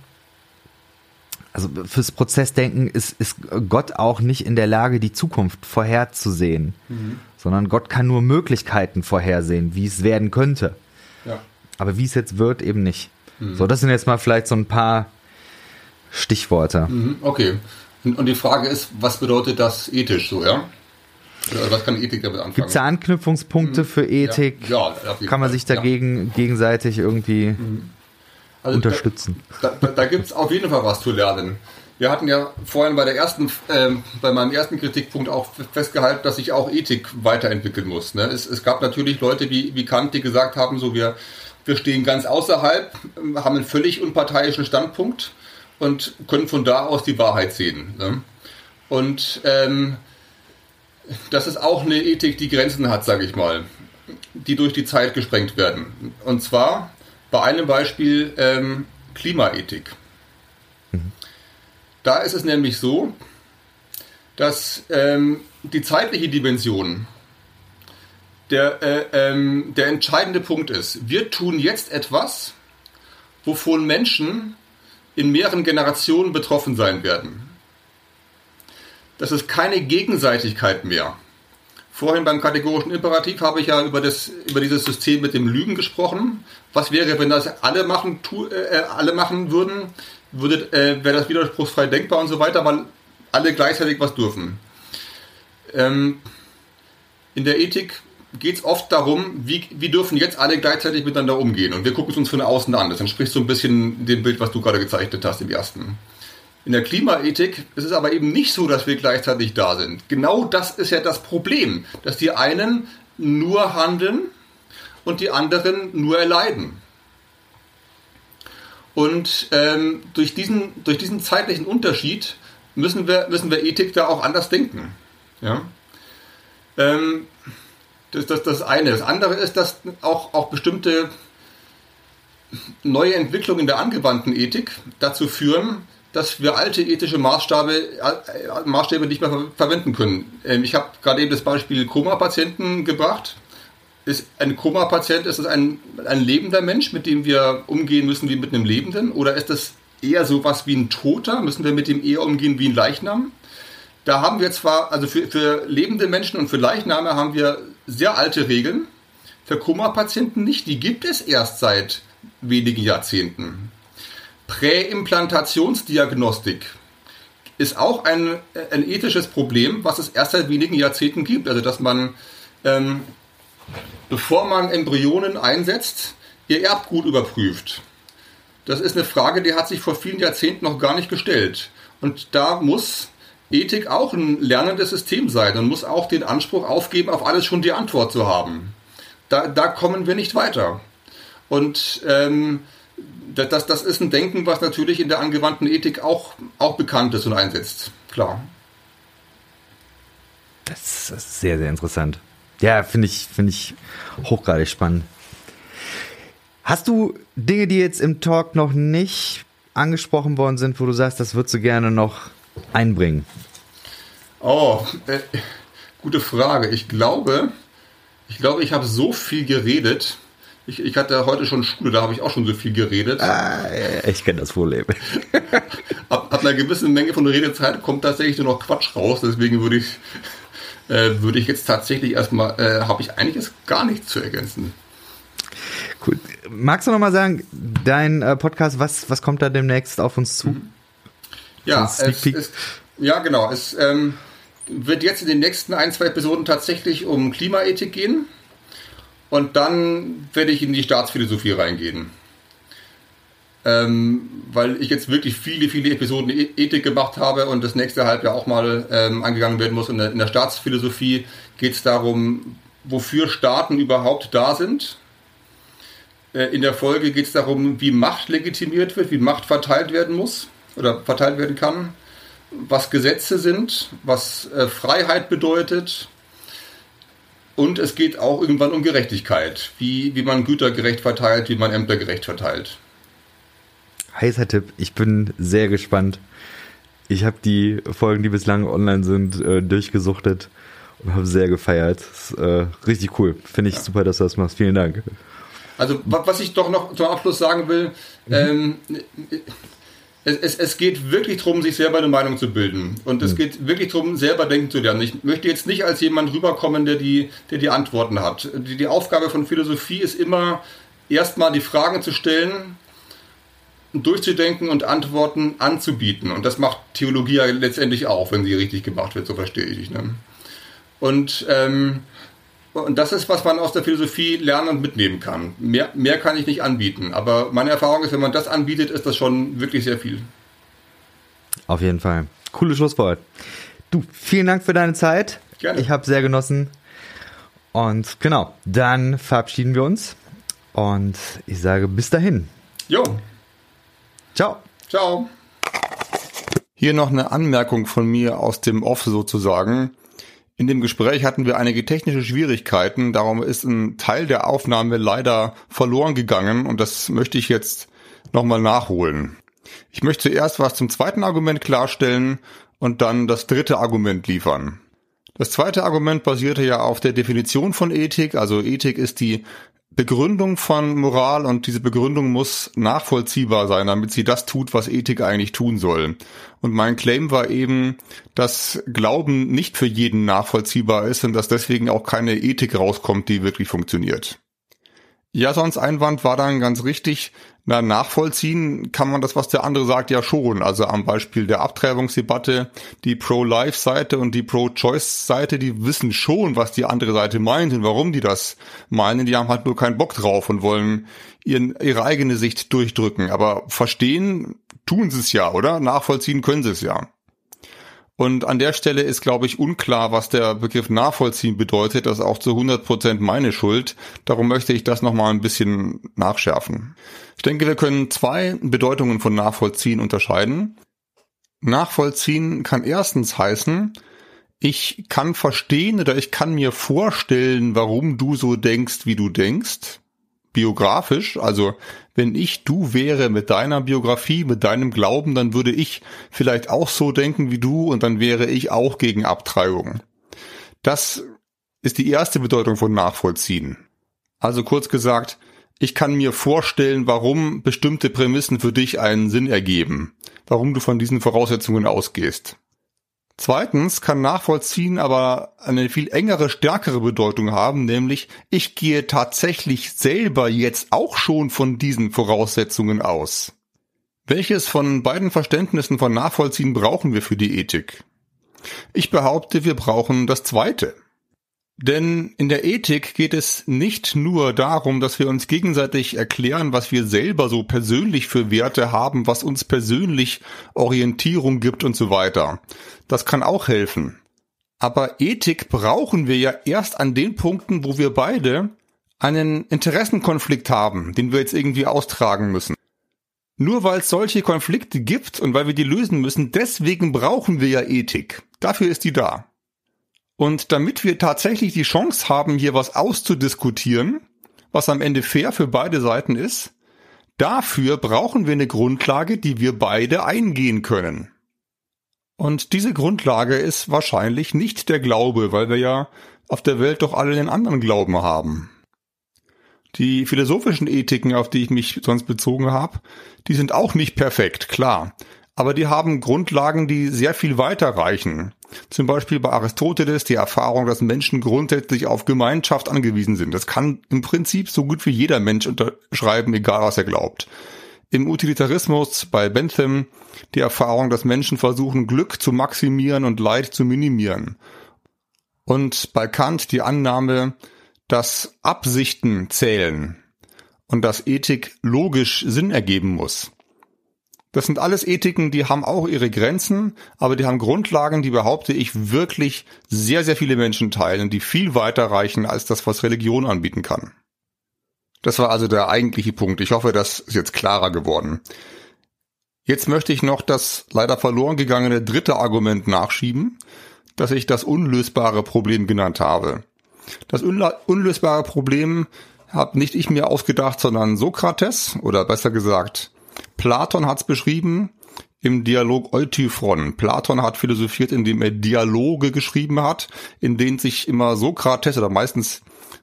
also fürs Prozessdenken ist, ist Gott auch nicht in der Lage, die Zukunft vorherzusehen, mhm. sondern Gott kann nur Möglichkeiten vorhersehen, wie es werden könnte. Ja. Aber wie es jetzt wird, eben nicht. Mhm. So, das sind jetzt mal vielleicht so ein paar Stichworte. Mhm. Okay. Und, die Frage ist, was bedeutet das ethisch so, ja? Oder was kann Ethik damit anfangen? Gibt es da Anknüpfungspunkte mhm. für Ethik? Ja, ja kann man sich dagegen ja. gegenseitig irgendwie mhm also unterstützen. Da, da, da gibt es auf jeden Fall was zu lernen. Wir hatten ja vorhin bei der ersten, äh, bei meinem ersten Kritikpunkt auch festgehalten, dass sich auch Ethik weiterentwickeln muss. Ne? Es, es, gab natürlich Leute wie, wie Kant, die gesagt haben, so wir, wir stehen ganz außerhalb, haben einen völlig unparteiischen Standpunkt und können von da aus die Wahrheit sehen. Ne? Und ähm, das ist auch eine Ethik, die Grenzen hat, sage ich mal, die durch die Zeit gesprengt werden. Und zwar bei einem Beispiel ähm, Klimaethik. Mhm. Da ist es nämlich so, dass ähm, die zeitliche Dimension der, äh, ähm, der entscheidende Punkt ist. Wir tun jetzt etwas, wovon Menschen in mehreren Generationen betroffen sein werden. Das ist keine Gegenseitigkeit mehr. Vorhin beim kategorischen Imperativ habe ich ja über, das, über dieses System mit dem Lügen gesprochen. Was wäre, wenn das alle machen, tu, äh, alle machen würden? Würde, äh, wäre das widerspruchsfrei denkbar und so weiter, weil alle gleichzeitig was dürfen. Ähm, in der Ethik geht es oft darum, wie, wie dürfen jetzt alle gleichzeitig miteinander umgehen. Und wir gucken es uns von außen an. Das entspricht so ein bisschen dem Bild, was du gerade gezeichnet hast im ersten. In der Klimaethik ist es aber eben nicht so, dass wir gleichzeitig da sind. Genau das ist ja das Problem, dass die einen nur handeln und die anderen nur erleiden. Und ähm, durch, diesen, durch diesen zeitlichen Unterschied müssen wir, müssen wir Ethik da auch anders denken. Ja? Ähm, das, das, das eine. Das andere ist, dass auch, auch bestimmte neue Entwicklungen in der angewandten Ethik dazu führen, dass wir alte ethische Maßstäbe, äh, Maßstäbe nicht mehr ver verwenden können. Ähm, ich habe gerade eben das Beispiel Koma-Patienten gebracht. Ist ein Koma-Patient, ist das ein, ein lebender Mensch, mit dem wir umgehen müssen wie mit einem Lebenden? Oder ist das eher sowas wie ein Toter? Müssen wir mit dem eher umgehen wie ein Leichnam? Da haben wir zwar, also für, für lebende Menschen und für Leichname haben wir sehr alte Regeln. Für Koma-Patienten nicht. Die gibt es erst seit wenigen Jahrzehnten. Präimplantationsdiagnostik ist auch ein, ein ethisches Problem, was es erst seit wenigen Jahrzehnten gibt. Also dass man, ähm, bevor man Embryonen einsetzt, ihr Erbgut überprüft. Das ist eine Frage, die hat sich vor vielen Jahrzehnten noch gar nicht gestellt. Und da muss Ethik auch ein lernendes System sein und muss auch den Anspruch aufgeben, auf alles schon die Antwort zu haben. Da, da kommen wir nicht weiter. Und ähm, das, das ist ein Denken, was natürlich in der angewandten Ethik auch, auch bekannt ist und einsetzt. Klar. Das ist sehr, sehr interessant. Ja, finde ich, finde ich hochgradig spannend. Hast du Dinge, die jetzt im Talk noch nicht angesprochen worden sind, wo du sagst, das würdest du gerne noch einbringen? Oh, äh, gute Frage. Ich glaube, ich glaube, ich habe so viel geredet. Ich, ich hatte heute schon Schule, da habe ich auch schon so viel geredet. Ah, ich kenne das Problem. ab, ab einer gewissen Menge von Redezeit kommt tatsächlich nur noch Quatsch raus. Deswegen würde ich, äh, würde ich jetzt tatsächlich erstmal, äh, habe ich einiges gar nichts zu ergänzen. Cool. Magst du noch mal sagen, dein äh, Podcast, was, was kommt da demnächst auf uns zu? Mhm. Ja, es ist, ja, genau. Es ähm, wird jetzt in den nächsten ein, zwei Episoden tatsächlich um Klimaethik gehen. Und dann werde ich in die Staatsphilosophie reingehen. Ähm, weil ich jetzt wirklich viele, viele Episoden e-, Ethik gemacht habe und das nächste Halbjahr auch mal ähm, angegangen werden muss. Und in der Staatsphilosophie geht es darum, wofür Staaten überhaupt da sind. Äh, in der Folge geht es darum, wie Macht legitimiert wird, wie Macht verteilt werden muss oder verteilt werden kann, was Gesetze sind, was äh, Freiheit bedeutet. Und es geht auch irgendwann um Gerechtigkeit, wie, wie man Güter gerecht verteilt, wie man Ämter gerecht verteilt. Heißer Tipp, ich bin sehr gespannt. Ich habe die Folgen, die bislang online sind, äh, durchgesuchtet und habe sehr gefeiert. Das ist, äh, richtig cool. Finde ich ja. super, dass du das machst. Vielen Dank. Also was ich doch noch zum Abschluss sagen will, mhm. ähm, es, es, es geht wirklich darum, sich selber eine Meinung zu bilden. Und es mhm. geht wirklich darum, selber denken zu lernen. Ich möchte jetzt nicht als jemand rüberkommen, der die, der die Antworten hat. Die, die Aufgabe von Philosophie ist immer, erstmal die Fragen zu stellen, durchzudenken und Antworten anzubieten. Und das macht Theologie ja letztendlich auch, wenn sie richtig gemacht wird, so verstehe ich. Ne? Und ähm, und das ist, was man aus der Philosophie lernen und mitnehmen kann. Mehr, mehr kann ich nicht anbieten. Aber meine Erfahrung ist, wenn man das anbietet, ist das schon wirklich sehr viel. Auf jeden Fall. Cooles Schlusswort. Du, vielen Dank für deine Zeit. Gerne. Ich habe sehr genossen. Und genau, dann verabschieden wir uns. Und ich sage bis dahin. Jo. Ciao. Ciao. Hier noch eine Anmerkung von mir aus dem Off sozusagen. In dem Gespräch hatten wir einige technische Schwierigkeiten, darum ist ein Teil der Aufnahme leider verloren gegangen und das möchte ich jetzt nochmal nachholen. Ich möchte zuerst was zum zweiten Argument klarstellen und dann das dritte Argument liefern. Das zweite Argument basierte ja auf der Definition von Ethik, also Ethik ist die Begründung von Moral und diese Begründung muss nachvollziehbar sein, damit sie das tut, was Ethik eigentlich tun soll. Und mein Claim war eben, dass Glauben nicht für jeden nachvollziehbar ist und dass deswegen auch keine Ethik rauskommt, die wirklich funktioniert. Jasons Einwand war dann ganz richtig. Na, nachvollziehen kann man das, was der andere sagt, ja schon. Also am Beispiel der Abtreibungsdebatte, die Pro-Life-Seite und die Pro-Choice-Seite, die wissen schon, was die andere Seite meint und warum die das meinen. Die haben halt nur keinen Bock drauf und wollen ihren, ihre eigene Sicht durchdrücken. Aber verstehen tun sie es ja, oder? Nachvollziehen können sie es ja. Und an der Stelle ist, glaube ich, unklar, was der Begriff nachvollziehen bedeutet. Das ist auch zu 100 Prozent meine Schuld. Darum möchte ich das nochmal ein bisschen nachschärfen. Ich denke, wir können zwei Bedeutungen von nachvollziehen unterscheiden. Nachvollziehen kann erstens heißen, ich kann verstehen oder ich kann mir vorstellen, warum du so denkst, wie du denkst. Biografisch, also wenn ich du wäre mit deiner Biografie, mit deinem Glauben, dann würde ich vielleicht auch so denken wie du und dann wäre ich auch gegen Abtreibung. Das ist die erste Bedeutung von nachvollziehen. Also kurz gesagt, ich kann mir vorstellen, warum bestimmte Prämissen für dich einen Sinn ergeben, warum du von diesen Voraussetzungen ausgehst. Zweitens kann nachvollziehen aber eine viel engere, stärkere Bedeutung haben, nämlich ich gehe tatsächlich selber jetzt auch schon von diesen Voraussetzungen aus. Welches von beiden Verständnissen von Nachvollziehen brauchen wir für die Ethik? Ich behaupte, wir brauchen das zweite. Denn in der Ethik geht es nicht nur darum, dass wir uns gegenseitig erklären, was wir selber so persönlich für Werte haben, was uns persönlich Orientierung gibt und so weiter. Das kann auch helfen. Aber Ethik brauchen wir ja erst an den Punkten, wo wir beide einen Interessenkonflikt haben, den wir jetzt irgendwie austragen müssen. Nur weil es solche Konflikte gibt und weil wir die lösen müssen, deswegen brauchen wir ja Ethik. Dafür ist die da. Und damit wir tatsächlich die Chance haben, hier was auszudiskutieren, was am Ende fair für beide Seiten ist, dafür brauchen wir eine Grundlage, die wir beide eingehen können. Und diese Grundlage ist wahrscheinlich nicht der Glaube, weil wir ja auf der Welt doch alle den anderen Glauben haben. Die philosophischen Ethiken, auf die ich mich sonst bezogen habe, die sind auch nicht perfekt, klar. Aber die haben Grundlagen, die sehr viel weiter reichen. Zum Beispiel bei Aristoteles die Erfahrung, dass Menschen grundsätzlich auf Gemeinschaft angewiesen sind. Das kann im Prinzip so gut wie jeder Mensch unterschreiben, egal was er glaubt. Im Utilitarismus bei Bentham die Erfahrung, dass Menschen versuchen, Glück zu maximieren und Leid zu minimieren. Und bei Kant die Annahme, dass Absichten zählen und dass Ethik logisch Sinn ergeben muss. Das sind alles Ethiken, die haben auch ihre Grenzen, aber die haben Grundlagen, die behaupte ich wirklich sehr, sehr viele Menschen teilen, die viel weiter reichen als das, was Religion anbieten kann. Das war also der eigentliche Punkt. Ich hoffe, das ist jetzt klarer geworden. Jetzt möchte ich noch das leider verloren gegangene dritte Argument nachschieben, das ich das unlösbare Problem genannt habe. Das unlösbare Problem habe nicht ich mir ausgedacht, sondern Sokrates oder besser gesagt Platon hat es beschrieben im Dialog Eutyphron. Platon hat philosophiert, indem er Dialoge geschrieben hat, in denen sich immer Sokrates oder meistens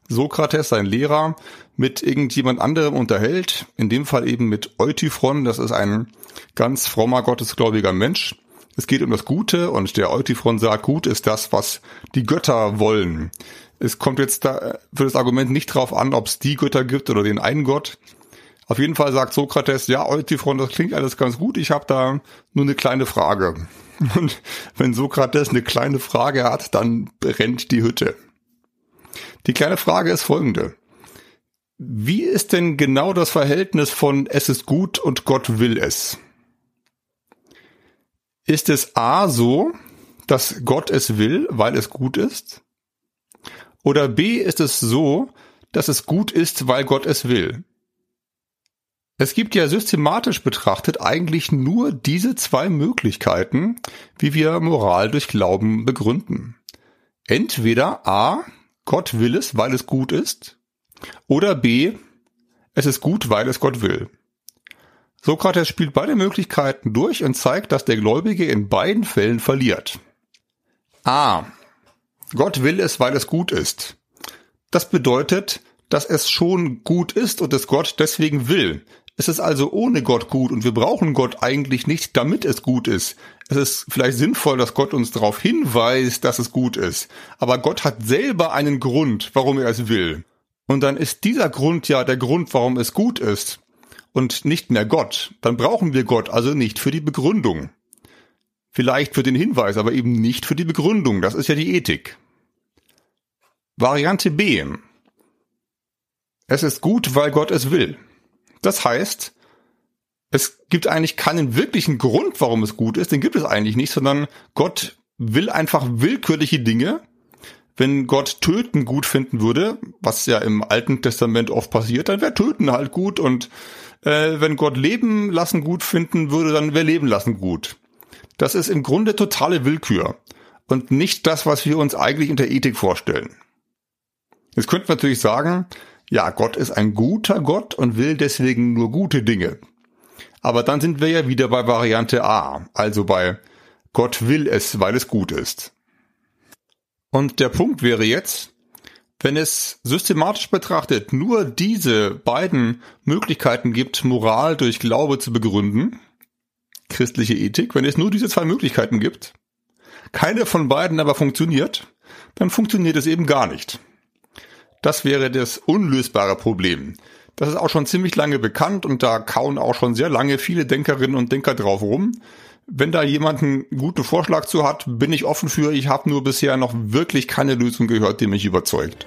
Sokrates, sein Lehrer, mit irgendjemand anderem unterhält. In dem Fall eben mit Eutyphron. Das ist ein ganz frommer, gottesgläubiger Mensch. Es geht um das Gute und der Eutyphron sagt, gut ist das, was die Götter wollen. Es kommt jetzt da für das Argument nicht drauf an, ob es die Götter gibt oder den einen Gott, auf jeden Fall sagt Sokrates, ja, Eutyphron, das klingt alles ganz gut, ich habe da nur eine kleine Frage. Und wenn Sokrates eine kleine Frage hat, dann brennt die Hütte. Die kleine Frage ist folgende. Wie ist denn genau das Verhältnis von es ist gut und Gott will es? Ist es A so, dass Gott es will, weil es gut ist? Oder B ist es so, dass es gut ist, weil Gott es will? Es gibt ja systematisch betrachtet eigentlich nur diese zwei Möglichkeiten, wie wir Moral durch Glauben begründen. Entweder A, Gott will es, weil es gut ist, oder B, es ist gut, weil es Gott will. Sokrates spielt beide Möglichkeiten durch und zeigt, dass der Gläubige in beiden Fällen verliert. A. Gott will es, weil es gut ist. Das bedeutet, dass es schon gut ist und es Gott deswegen will. Es ist also ohne Gott gut und wir brauchen Gott eigentlich nicht, damit es gut ist. Es ist vielleicht sinnvoll, dass Gott uns darauf hinweist, dass es gut ist. Aber Gott hat selber einen Grund, warum er es will. Und dann ist dieser Grund ja der Grund, warum es gut ist. Und nicht mehr Gott. Dann brauchen wir Gott also nicht für die Begründung. Vielleicht für den Hinweis, aber eben nicht für die Begründung. Das ist ja die Ethik. Variante B. Es ist gut, weil Gott es will. Das heißt, es gibt eigentlich keinen wirklichen Grund, warum es gut ist, den gibt es eigentlich nicht, sondern Gott will einfach willkürliche Dinge. Wenn Gott Töten gut finden würde, was ja im Alten Testament oft passiert, dann wäre Töten halt gut und äh, wenn Gott Leben lassen gut finden würde, dann wäre Leben lassen gut. Das ist im Grunde totale Willkür. und nicht das, was wir uns eigentlich unter Ethik vorstellen. Jetzt könnte man natürlich sagen, ja, Gott ist ein guter Gott und will deswegen nur gute Dinge. Aber dann sind wir ja wieder bei Variante A, also bei Gott will es, weil es gut ist. Und der Punkt wäre jetzt, wenn es systematisch betrachtet nur diese beiden Möglichkeiten gibt, Moral durch Glaube zu begründen, christliche Ethik, wenn es nur diese zwei Möglichkeiten gibt, keine von beiden aber funktioniert, dann funktioniert es eben gar nicht. Das wäre das unlösbare Problem. Das ist auch schon ziemlich lange bekannt und da kauen auch schon sehr lange viele Denkerinnen und Denker drauf rum. Wenn da jemand einen guten Vorschlag zu hat, bin ich offen für. Ich habe nur bisher noch wirklich keine Lösung gehört, die mich überzeugt.